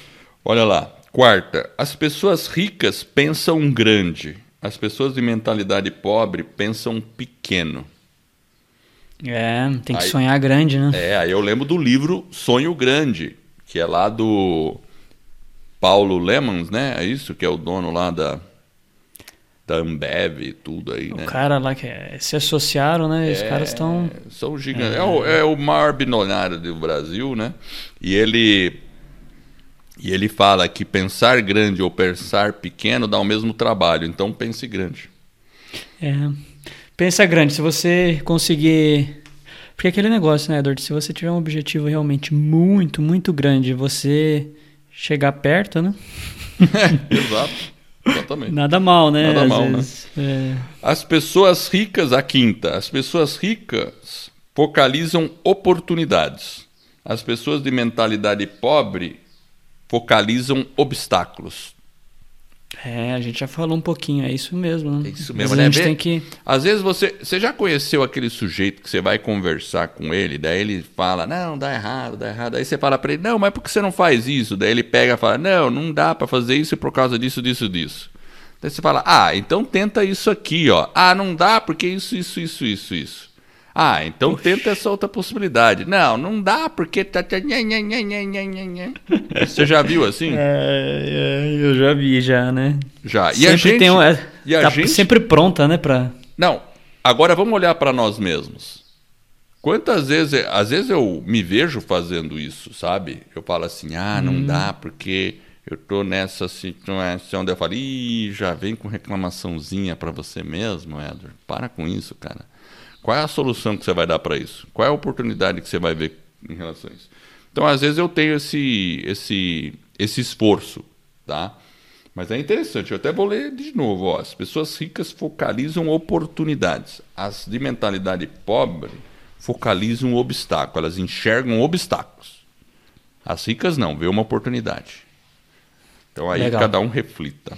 Olha lá. Quarta, as pessoas ricas pensam grande. As pessoas de mentalidade pobre pensam pequeno. É, tem que aí, sonhar grande, né? É, aí eu lembro do livro Sonho Grande, que é lá do Paulo Lemons, né? É isso que é o dono lá da da Ambev e tudo aí, o né? O cara lá que é, se associaram, né? É, Os caras estão são gigantes. É. é. o, é o maior bilionário do Brasil, né? E ele e ele fala que pensar grande ou pensar pequeno dá o mesmo trabalho, então pense grande. É. Pensa grande, se você conseguir. Porque aquele negócio, né, Edward? Se você tiver um objetivo realmente muito, muito grande, você chegar perto, né? Exato. Exatamente. Nada mal, né? Nada Às mal, né? vezes, né? É... As pessoas ricas, a quinta, as pessoas ricas focalizam oportunidades. As pessoas de mentalidade pobre focalizam obstáculos. É, a gente já falou um pouquinho, é isso mesmo. Né? É isso mesmo, né? A gente tem que... Às vezes você, você já conheceu aquele sujeito que você vai conversar com ele, daí ele fala, não, dá errado, dá errado. Aí você fala para ele, não, mas por que você não faz isso? Daí ele pega e fala, não, não dá para fazer isso por causa disso, disso, disso. Daí você fala, ah, então tenta isso aqui, ó. Ah, não dá porque isso, isso, isso, isso, isso. Ah, então Oxi. tenta essa outra possibilidade. Não, não dá, porque tá. tá Você já viu assim? É, é, eu já vi, já, né? Já. E sempre a gente. Tem um, é, e a tá gente... sempre pronta, né? Pra... Não, agora vamos olhar para nós mesmos. Quantas vezes, às vezes eu me vejo fazendo isso, sabe? Eu falo assim, ah, não hum. dá porque eu tô nessa situação. Daí eu falo, ih, já vem com reclamaçãozinha para você mesmo, Edward. Para com isso, cara. Qual é a solução que você vai dar para isso? Qual é a oportunidade que você vai ver em relação a isso? Então, às vezes eu tenho esse, esse, esse esforço, tá? Mas é interessante, eu até vou ler de novo. Ó. As pessoas ricas focalizam oportunidades. As de mentalidade pobre focalizam obstáculos. Elas enxergam obstáculos. As ricas não, vê uma oportunidade. Então aí Legal. cada um reflita.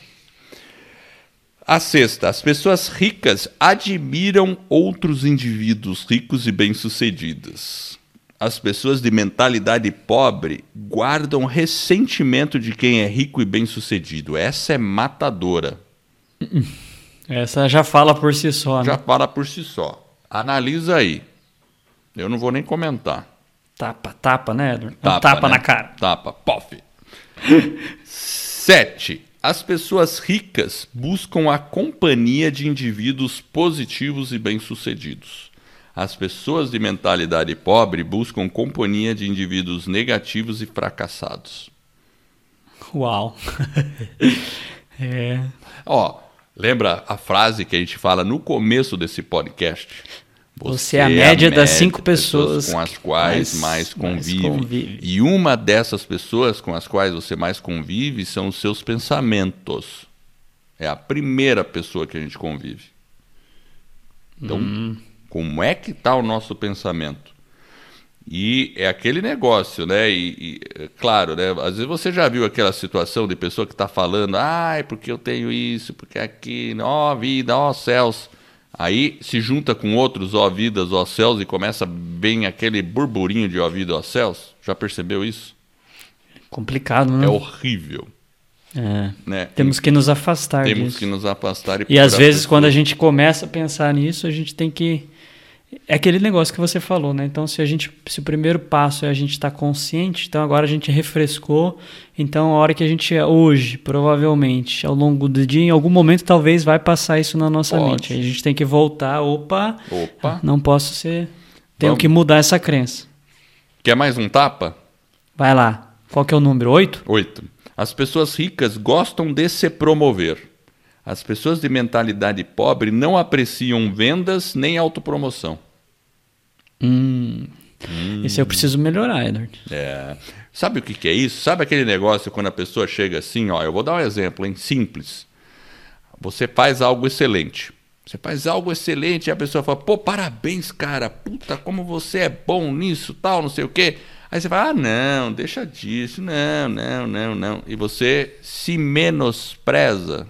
A sexta, as pessoas ricas admiram outros indivíduos ricos e bem-sucedidos. As pessoas de mentalidade pobre guardam ressentimento de quem é rico e bem-sucedido. Essa é matadora. Essa já fala por si só, né? Já fala por si só. Analisa aí. Eu não vou nem comentar. Tapa, tapa, né, Edward? Tapa, tapa né? na cara. Tapa, pof. Sete. As pessoas ricas buscam a companhia de indivíduos positivos e bem-sucedidos. As pessoas de mentalidade pobre buscam companhia de indivíduos negativos e fracassados. Uau! é. Ó, lembra a frase que a gente fala no começo desse podcast? Você, é a média das cinco pessoas, pessoas com as quais mais, mais, convive. mais, convive. E uma dessas pessoas com as quais você mais convive são os seus pensamentos. É a primeira pessoa que a gente convive. Então, hum. como é que está o nosso pensamento? E é aquele negócio, né? E, e, é claro, né? Às vezes você já viu aquela situação de pessoa que está falando, ai, porque eu tenho isso, porque aquilo, ó vida, ó céus. Aí se junta com outros ó vidas, ó céus e começa bem aquele burburinho de ó vida, ó céus. Já percebeu isso? Complicado, né? É horrível. É. Né? Temos que nos afastar Temos disso. que nos afastar. E, e às vezes, quando a gente começa a pensar nisso, a gente tem que é aquele negócio que você falou, né? Então, se a gente, se o primeiro passo é a gente estar tá consciente, então agora a gente refrescou. Então, a hora que a gente hoje, provavelmente, ao longo do dia, em algum momento, talvez vai passar isso na nossa Pode. mente. Aí a gente tem que voltar. Opa, opa, não posso ser. Tenho Vamos. que mudar essa crença. Quer mais um tapa? Vai lá. Qual que é o número? Oito? Oito. As pessoas ricas gostam de se promover. As pessoas de mentalidade pobre não apreciam vendas nem autopromoção. Hum. Hum. Isso eu preciso melhorar, Edward. É. Sabe o que, que é isso? Sabe aquele negócio quando a pessoa chega assim, ó, eu vou dar um exemplo, hein, simples. Você faz algo excelente. Você faz algo excelente e a pessoa fala, pô, parabéns, cara, puta, como você é bom nisso, tal, não sei o quê. Aí você fala, ah, não, deixa disso, não, não, não, não. E você se menospreza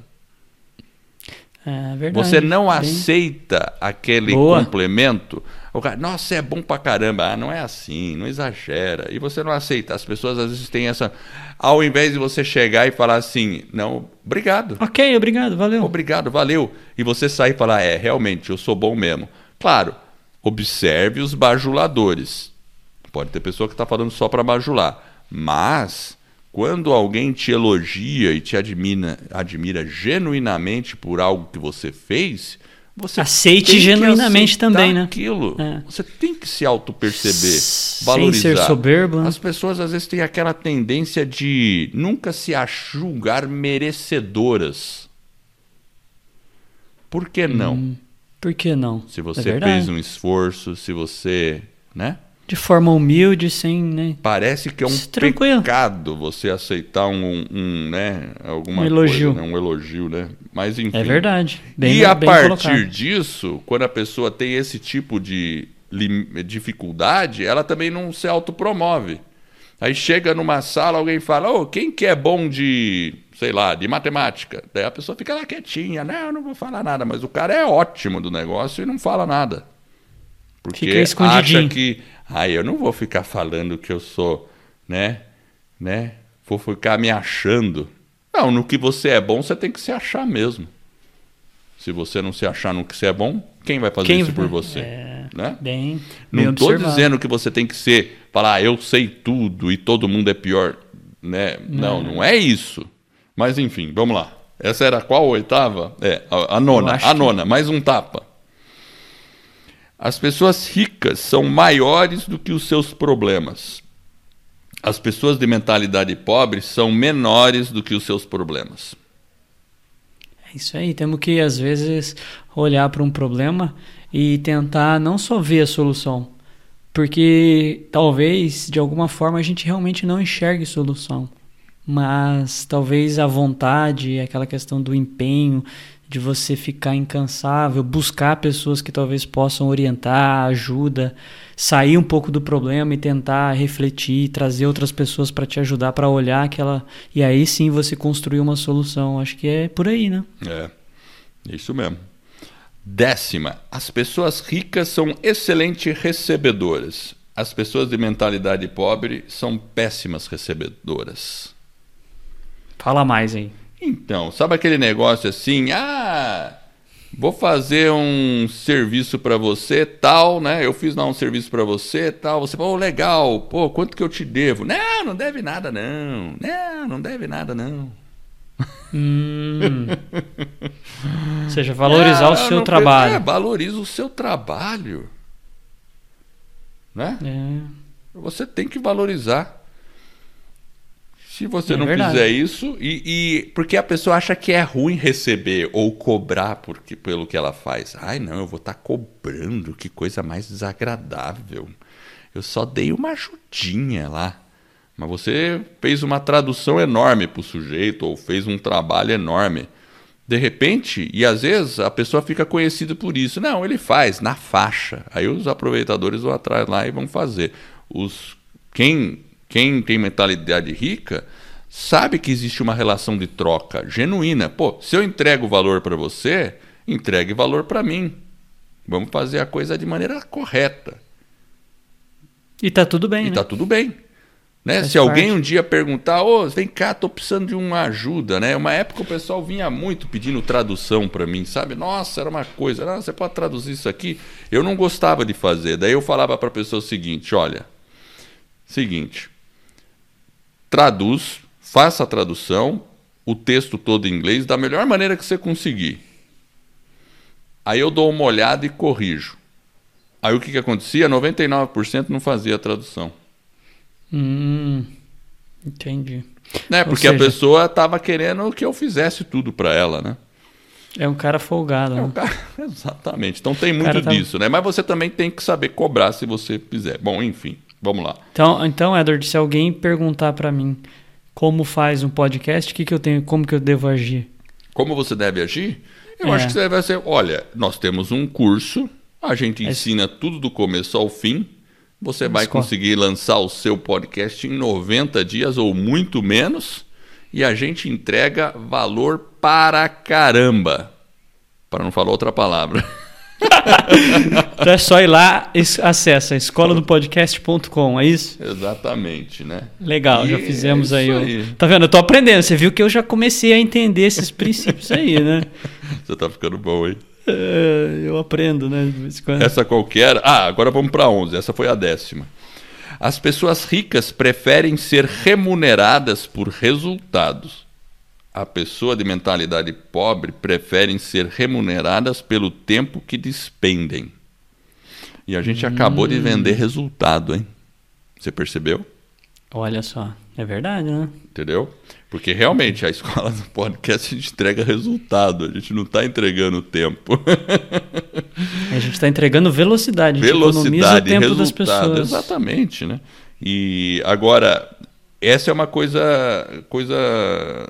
é verdade. Você não aceita aquele Boa. complemento. O cara, nossa, é bom pra caramba. Ah, não é assim, não exagera. E você não aceita. As pessoas às vezes têm essa. Ao invés de você chegar e falar assim, não, obrigado. Ok, obrigado, valeu. Obrigado, valeu. E você sair e falar, é, realmente, eu sou bom mesmo. Claro, observe os bajuladores. Pode ter pessoa que está falando só para bajular. Mas quando alguém te elogia e te admira, admira genuinamente por algo que você fez, você aceite genuinamente também, né? Aquilo. É. Você tem que se auto-perceber, valorizar. Sem ser soberbo. Né? As pessoas às vezes têm aquela tendência de nunca se julgar merecedoras. Por que não? Hum, por que não? Se você é fez um esforço, se você, né? De forma humilde, sem, né? Parece que é um Tranquilo. pecado você aceitar um, um né, alguma um elogio. Coisa, né? um elogio, né? Mas enfim. É verdade. Bem, e a bem partir colocado. disso, quando a pessoa tem esse tipo de dificuldade, ela também não se autopromove. Aí chega numa sala, alguém fala: "Ô, oh, quem que é bom de, sei lá, de matemática?" Daí a pessoa fica lá quietinha, não, eu não vou falar nada, mas o cara é ótimo do negócio e não fala nada. Porque acha que Aí eu não vou ficar falando que eu sou, né? Né? Vou ficar me achando. Não, no que você é bom, você tem que se achar mesmo. Se você não se achar no que você é bom, quem vai fazer quem isso por você? É, né? Bem, não estou dizendo que você tem que ser, falar, ah, eu sei tudo e todo mundo é pior. Né? Não, não, não é isso. Mas enfim, vamos lá. Essa era qual oitava? É, a, a nona. A nona, que... mais um tapa. As pessoas ricas são maiores do que os seus problemas. As pessoas de mentalidade pobre são menores do que os seus problemas. É isso aí. Temos que, às vezes, olhar para um problema e tentar não só ver a solução, porque talvez, de alguma forma, a gente realmente não enxergue solução. Mas talvez a vontade, aquela questão do empenho, de você ficar incansável, buscar pessoas que talvez possam orientar, ajuda, sair um pouco do problema e tentar refletir, trazer outras pessoas para te ajudar para olhar aquela e aí sim você construir uma solução. Acho que é por aí, né? É. Isso mesmo. Décima, as pessoas ricas são excelentes recebedoras. As pessoas de mentalidade pobre são péssimas recebedoras. Fala mais, hein? Então, sabe aquele negócio assim, ah, vou fazer um serviço para você, tal, né? Eu fiz lá um serviço para você, tal. Você falou, oh, legal, pô, quanto que eu te devo? Não, não deve nada, não. Não, não deve nada, não. Hum. Ou seja, valorizar é, o seu trabalho. É, valoriza o seu trabalho. Né? É. Você tem que valorizar. Se você é não verdade. fizer isso, e, e, porque a pessoa acha que é ruim receber ou cobrar porque, pelo que ela faz. Ai, não, eu vou estar tá cobrando, que coisa mais desagradável. Eu só dei uma ajudinha lá. Mas você fez uma tradução enorme para o sujeito, ou fez um trabalho enorme. De repente, e às vezes a pessoa fica conhecida por isso. Não, ele faz na faixa. Aí os aproveitadores vão atrás lá e vão fazer. Os, quem, quem tem mentalidade rica sabe que existe uma relação de troca genuína. Pô, se eu entrego valor para você, entregue valor para mim. Vamos fazer a coisa de maneira correta. E tá tudo bem, e né? tá tudo bem. Né? Se alguém um dia perguntar, ô, oh, vem cá, tô precisando de uma ajuda, né? Uma época o pessoal vinha muito pedindo tradução para mim, sabe? Nossa, era uma coisa, ah, você pode traduzir isso aqui? Eu não gostava de fazer. Daí eu falava para a pessoa o seguinte, olha, seguinte, traduz, faça a tradução, o texto todo em inglês da melhor maneira que você conseguir. Aí eu dou uma olhada e corrijo. Aí o que, que acontecia? 99% não fazia a tradução. Hum, entendi. Né? Porque seja, a pessoa estava querendo que eu fizesse tudo para ela, né? É um cara folgado. É um né? cara... Exatamente. Então tem muito tá... disso, né? Mas você também tem que saber cobrar se você fizer. Bom, enfim, vamos lá. Então, então Edward, se alguém perguntar para mim como faz um podcast, que que eu tenho, como que eu devo agir? Como você deve agir? Eu é. acho que você deve ser, olha, nós temos um curso, a gente é ensina tudo do começo ao fim você vai conseguir lançar o seu podcast em 90 dias ou muito menos e a gente entrega valor para caramba. Para não falar outra palavra. então é só ir lá, acessa escola do podcast.com, é isso? Exatamente, né? Legal, e já fizemos é aí, aí. Tá vendo? Eu tô aprendendo. Você viu que eu já comecei a entender esses princípios aí, né? Você tá ficando bom, hein? É, eu aprendo, né? Essa qualquer. Ah, agora vamos para 11. Essa foi a décima. As pessoas ricas preferem ser remuneradas por resultados. A pessoa de mentalidade pobre prefere ser remuneradas pelo tempo que despendem. E a gente hum. acabou de vender hum. resultado, hein? Você percebeu? Olha só, é verdade, né? Entendeu? Porque realmente a escola do podcast a gente entrega resultado, a gente não está entregando tempo. a gente está entregando velocidade, velocidade, o tempo resultado, das pessoas. Exatamente, né? E agora, essa é uma coisa, coisa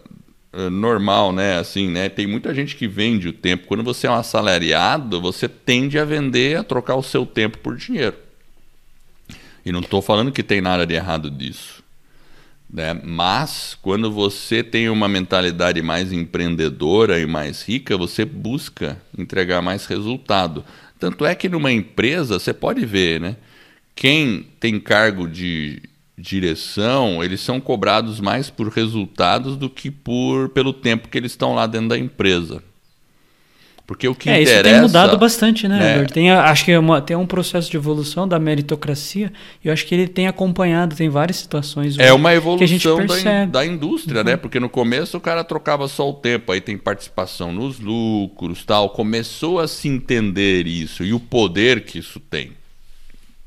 normal, né? Assim, né? Tem muita gente que vende o tempo. Quando você é um assalariado, você tende a vender, a trocar o seu tempo por dinheiro. E não estou falando que tem nada de errado disso. Né? Mas quando você tem uma mentalidade mais empreendedora e mais rica, você busca entregar mais resultado. Tanto é que numa empresa você pode ver, né? Quem tem cargo de direção, eles são cobrados mais por resultados do que por pelo tempo que eles estão lá dentro da empresa. Porque o que é, interessa... Isso tem mudado bastante, né, é. Tem, acho que é uma, tem um processo de evolução da meritocracia e eu acho que ele tem acompanhado, tem várias situações É uma evolução da, da indústria, né? uhum. né? Porque no começo o cara trocava só o tempo, aí tem participação nos lucros tal. Começou a se entender isso e o poder que isso tem.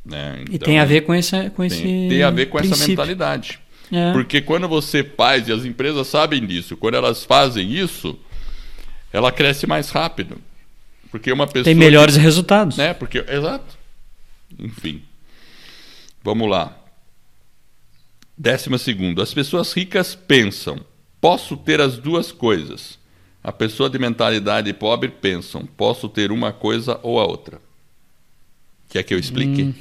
Né? Então, e tem a ver com, essa, com esse Tem, tem a ver com princípio. essa mentalidade. É. Porque quando você faz, e as empresas sabem disso, quando elas fazem isso ela cresce mais rápido. Porque uma pessoa. Tem melhores que, resultados. Né? Porque, exato. Enfim. Vamos lá. Décima segunda. As pessoas ricas pensam: posso ter as duas coisas. A pessoa de mentalidade pobre pensam: posso ter uma coisa ou a outra. Quer que eu explique? Hum,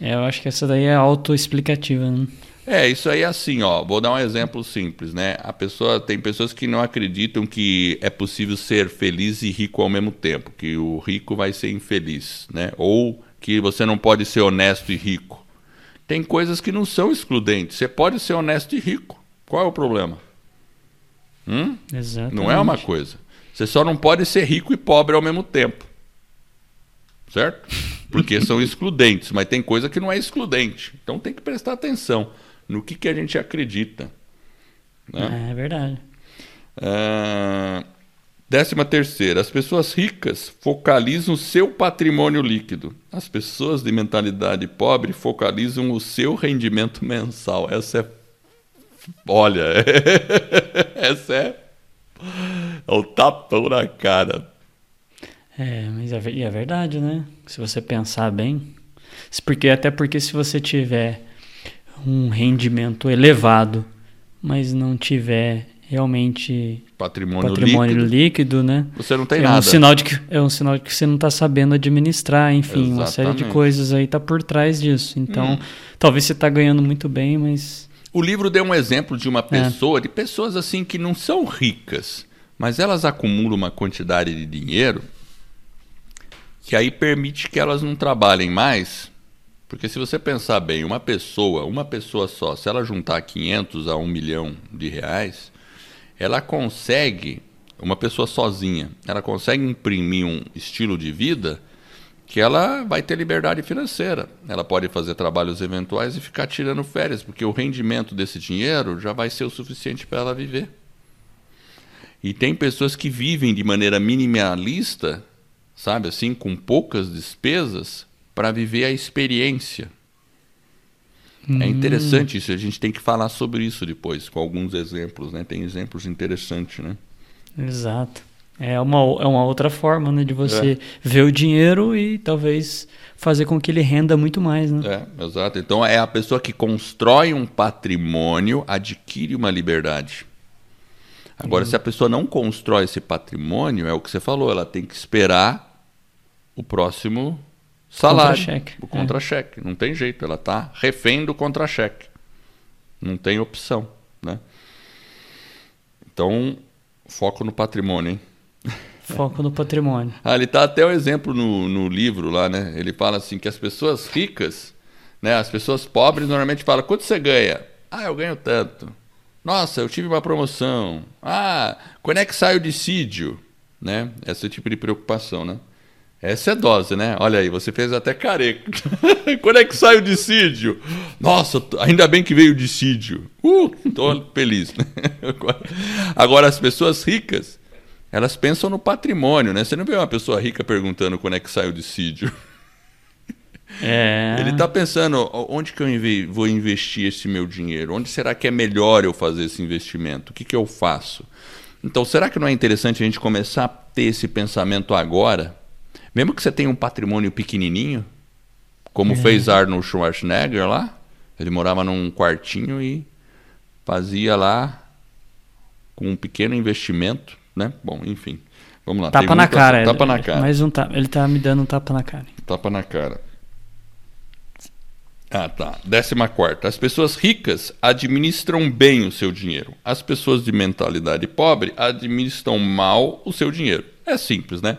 é, eu acho que essa daí é autoexplicativa. Né? É, isso aí é assim, ó. Vou dar um exemplo simples, né? A pessoa tem pessoas que não acreditam que é possível ser feliz e rico ao mesmo tempo, que o rico vai ser infeliz, né? Ou que você não pode ser honesto e rico. Tem coisas que não são excludentes. Você pode ser honesto e rico. Qual é o problema? Hum? Exatamente. Não é uma coisa. Você só não pode ser rico e pobre ao mesmo tempo. Certo? Porque são excludentes, mas tem coisa que não é excludente. Então tem que prestar atenção no que, que a gente acredita. Né? É, é verdade. Uh, décima terceira, as pessoas ricas focalizam seu patrimônio líquido. As pessoas de mentalidade pobre focalizam o seu rendimento mensal. Essa é Olha, essa é, é o tapão na cara. É, mas é, é verdade, né? Se você pensar bem. Porque, até porque se você tiver um rendimento elevado, mas não tiver realmente patrimônio, patrimônio líquido, líquido, né? Você não tem é nada. Um sinal de que, é um sinal de que você não está sabendo administrar, enfim, Exatamente. uma série de coisas aí está por trás disso. Então, hum. talvez você está ganhando muito bem, mas... O livro deu um exemplo de uma pessoa, é. de pessoas assim que não são ricas, mas elas acumulam uma quantidade de dinheiro que aí permite que elas não trabalhem mais. Porque se você pensar bem, uma pessoa, uma pessoa só, se ela juntar 500 a 1 milhão de reais, ela consegue, uma pessoa sozinha, ela consegue imprimir um estilo de vida que ela vai ter liberdade financeira. Ela pode fazer trabalhos eventuais e ficar tirando férias, porque o rendimento desse dinheiro já vai ser o suficiente para ela viver. E tem pessoas que vivem de maneira minimalista sabe assim, com poucas despesas para viver a experiência. É hum. É interessante isso, a gente tem que falar sobre isso depois, com alguns exemplos, né? Tem exemplos interessantes, né? Exato. É uma, é uma outra forma né, de você é. ver o dinheiro e talvez fazer com que ele renda muito mais. Né? É, exato. Então é a pessoa que constrói um patrimônio, adquire uma liberdade. Agora, uhum. se a pessoa não constrói esse patrimônio, é o que você falou, ela tem que esperar o próximo salário, contra-cheque. o contra-cheque. É. Não tem jeito, ela está refém do contra-cheque. Não tem opção, né? Então, foco no patrimônio, hein? Foco no patrimônio. ah, ele tá até o exemplo no, no livro lá, né? Ele fala assim que as pessoas ricas, né? As pessoas pobres normalmente falam, quanto você ganha? Ah, eu ganho tanto. Nossa, eu tive uma promoção. Ah, quando é que sai o dissídio? Né? Esse tipo de preocupação, né? Essa é dose, né? Olha aí, você fez até careca. Quando é que sai o dissídio? Nossa, ainda bem que veio o dissídio. Uh, tô feliz. Agora, as pessoas ricas, elas pensam no patrimônio, né? Você não vê uma pessoa rica perguntando quando é que sai o dissídio. É. Ele está pensando, onde que eu vou investir esse meu dinheiro? Onde será que é melhor eu fazer esse investimento? O que, que eu faço? Então, será que não é interessante a gente começar a ter esse pensamento agora? Mesmo que você tenha um patrimônio pequenininho, como é. fez Arnold Schwarzenegger lá, ele morava num quartinho e fazia lá com um pequeno investimento, né? Bom, enfim. Vamos lá. Tapa na cara. Tapa na cara. Mais um tapa. Ele tá me dando um tapa na cara. Tapa na cara. Ah, tá. Décima quarta. As pessoas ricas administram bem o seu dinheiro. As pessoas de mentalidade pobre administram mal o seu dinheiro. É simples, né?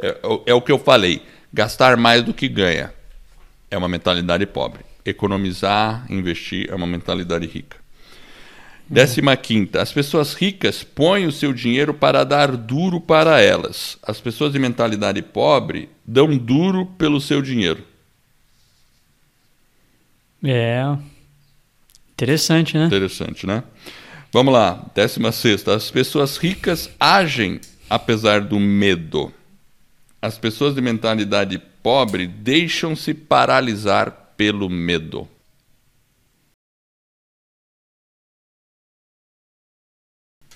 É, é, é o que eu falei. Gastar mais do que ganha é uma mentalidade pobre. Economizar, investir é uma mentalidade rica. Décima quinta, as pessoas ricas põem o seu dinheiro para dar duro para elas. As pessoas de mentalidade pobre dão duro pelo seu dinheiro. É. Interessante, né? Interessante, né? Vamos lá. Décima sexta, as pessoas ricas agem apesar do medo. As pessoas de mentalidade pobre deixam-se paralisar pelo medo.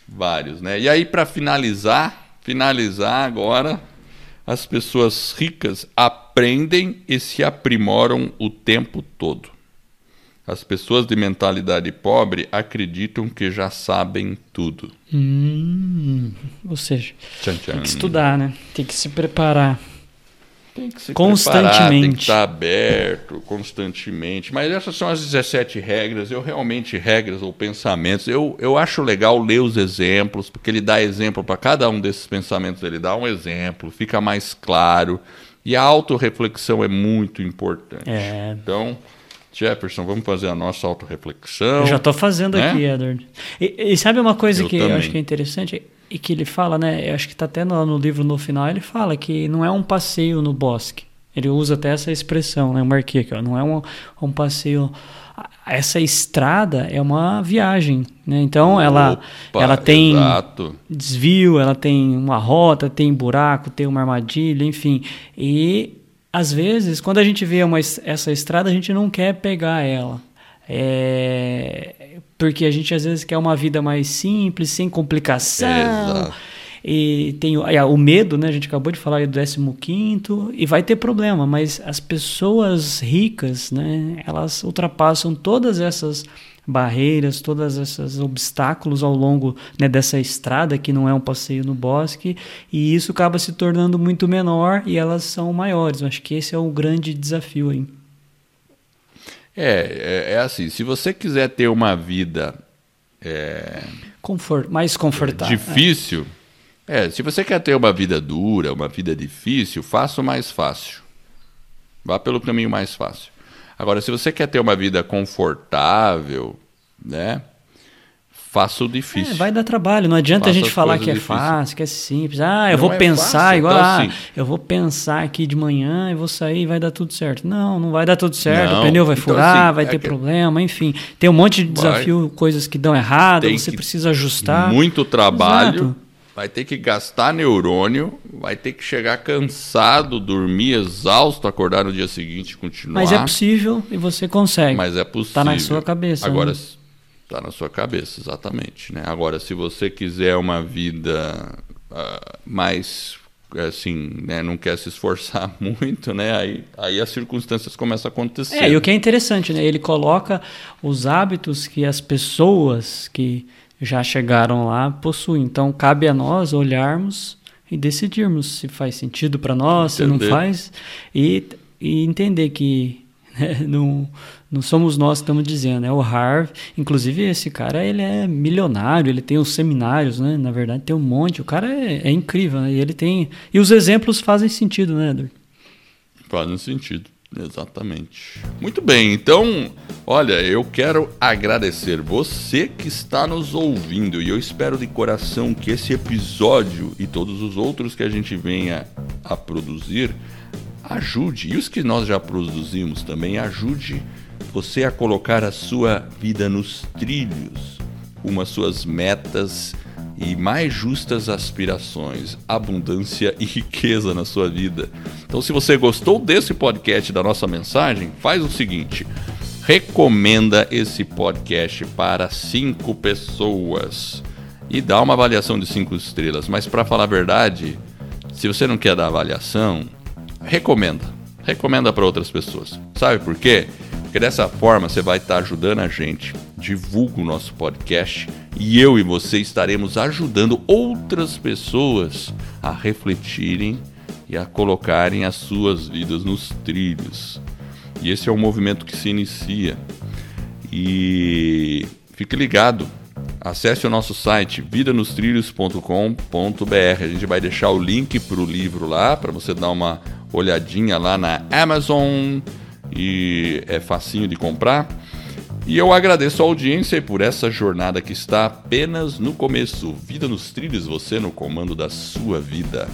Vários, né? E aí para finalizar, finalizar agora, as pessoas ricas aprendem e se aprimoram o tempo todo. As pessoas de mentalidade pobre acreditam que já sabem tudo. Hum, ou seja, tchan, tchan. tem que estudar, né? Tem que se preparar. Tem que se constantemente. Preparar, tem que estar aberto constantemente. Mas essas são as 17 regras. Eu realmente, regras ou pensamentos, eu, eu acho legal ler os exemplos, porque ele dá exemplo para cada um desses pensamentos, ele dá um exemplo, fica mais claro. E a autorreflexão é muito importante. É. Então. Jefferson, vamos fazer a nossa autorreflexão. Eu já estou fazendo né? aqui, Edward. E, e, sabe uma coisa eu que também. eu acho que é interessante? E que ele fala, né? Eu acho que está até no, no, livro no final, ele fala que não é um passeio no bosque. Ele usa até essa expressão, né? Eu marquei aqui, ó, não é um, um passeio. Essa estrada é uma viagem, né? Então ela, ela tem exato. desvio, ela tem uma rota, tem buraco, tem uma armadilha, enfim. E às vezes, quando a gente vê uma, essa estrada, a gente não quer pegar ela. É, porque a gente às vezes quer uma vida mais simples, sem complicação. Exato. E tem o, é, o medo, né? A gente acabou de falar do 15 e vai ter problema, mas as pessoas ricas, né? Elas ultrapassam todas essas barreiras, todos esses obstáculos ao longo né, dessa estrada que não é um passeio no bosque e isso acaba se tornando muito menor e elas são maiores. Eu acho que esse é o grande desafio aí. É, é, é assim, se você quiser ter uma vida é, Confort, mais confortável. Difícil. É. é, se você quer ter uma vida dura, uma vida difícil, faça o mais fácil. Vá pelo caminho mais fácil. Agora, se você quer ter uma vida confortável, né? Faça o difícil. É, vai dar trabalho, não adianta Faça a gente falar que é difíceis. fácil, que é simples. Ah, eu não vou é pensar fácil, igual, então, ah, assim, eu vou pensar aqui de manhã e vou sair e vai dar tudo certo. Não, não vai dar tudo certo, não, o pneu vai então, furar, assim, vai é ter que... problema, enfim. Tem um monte de desafio, vai. coisas que dão errado, Tem você precisa ajustar. Muito trabalho. Exato vai ter que gastar neurônio, vai ter que chegar cansado, dormir exausto, acordar no dia seguinte e continuar. Mas é possível e você consegue. Mas é possível. Está na sua cabeça. Agora está né? na sua cabeça, exatamente. Né? Agora, se você quiser uma vida uh, mais assim, né, não quer se esforçar muito, né, aí, aí as circunstâncias começam a acontecer. É, e o que é interessante, né, ele coloca os hábitos que as pessoas que já chegaram lá possuem. Então cabe a nós olharmos e decidirmos se faz sentido para nós, Entender. se não faz, e, e entender que né, não, não somos nós que estamos dizendo, é o Harv. Inclusive, esse cara ele é milionário, ele tem os seminários, né? Na verdade, tem um monte. O cara é, é incrível, né? E ele tem. E os exemplos fazem sentido, né, Edward? Fazem sentido. Exatamente. Muito bem, então, olha, eu quero agradecer você que está nos ouvindo e eu espero de coração que esse episódio e todos os outros que a gente venha a produzir ajude, e os que nós já produzimos também, ajude você a colocar a sua vida nos trilhos, as suas metas e mais justas aspirações, abundância e riqueza na sua vida. Então, se você gostou desse podcast, da nossa mensagem, faz o seguinte: recomenda esse podcast para cinco pessoas e dá uma avaliação de cinco estrelas. Mas, para falar a verdade, se você não quer dar avaliação, recomenda. Recomenda para outras pessoas. Sabe por quê? Porque dessa forma você vai estar ajudando a gente. Divulga o nosso podcast e eu e você estaremos ajudando outras pessoas a refletirem e a colocarem as suas vidas nos trilhos. E esse é um movimento que se inicia. E fique ligado. Acesse o nosso site vidanostrilhos.com.br. A gente vai deixar o link para o livro lá para você dar uma olhadinha lá na Amazon e é facinho de comprar. E eu agradeço a audiência por essa jornada que está apenas no começo. Vida nos trilhos, você no comando da sua vida.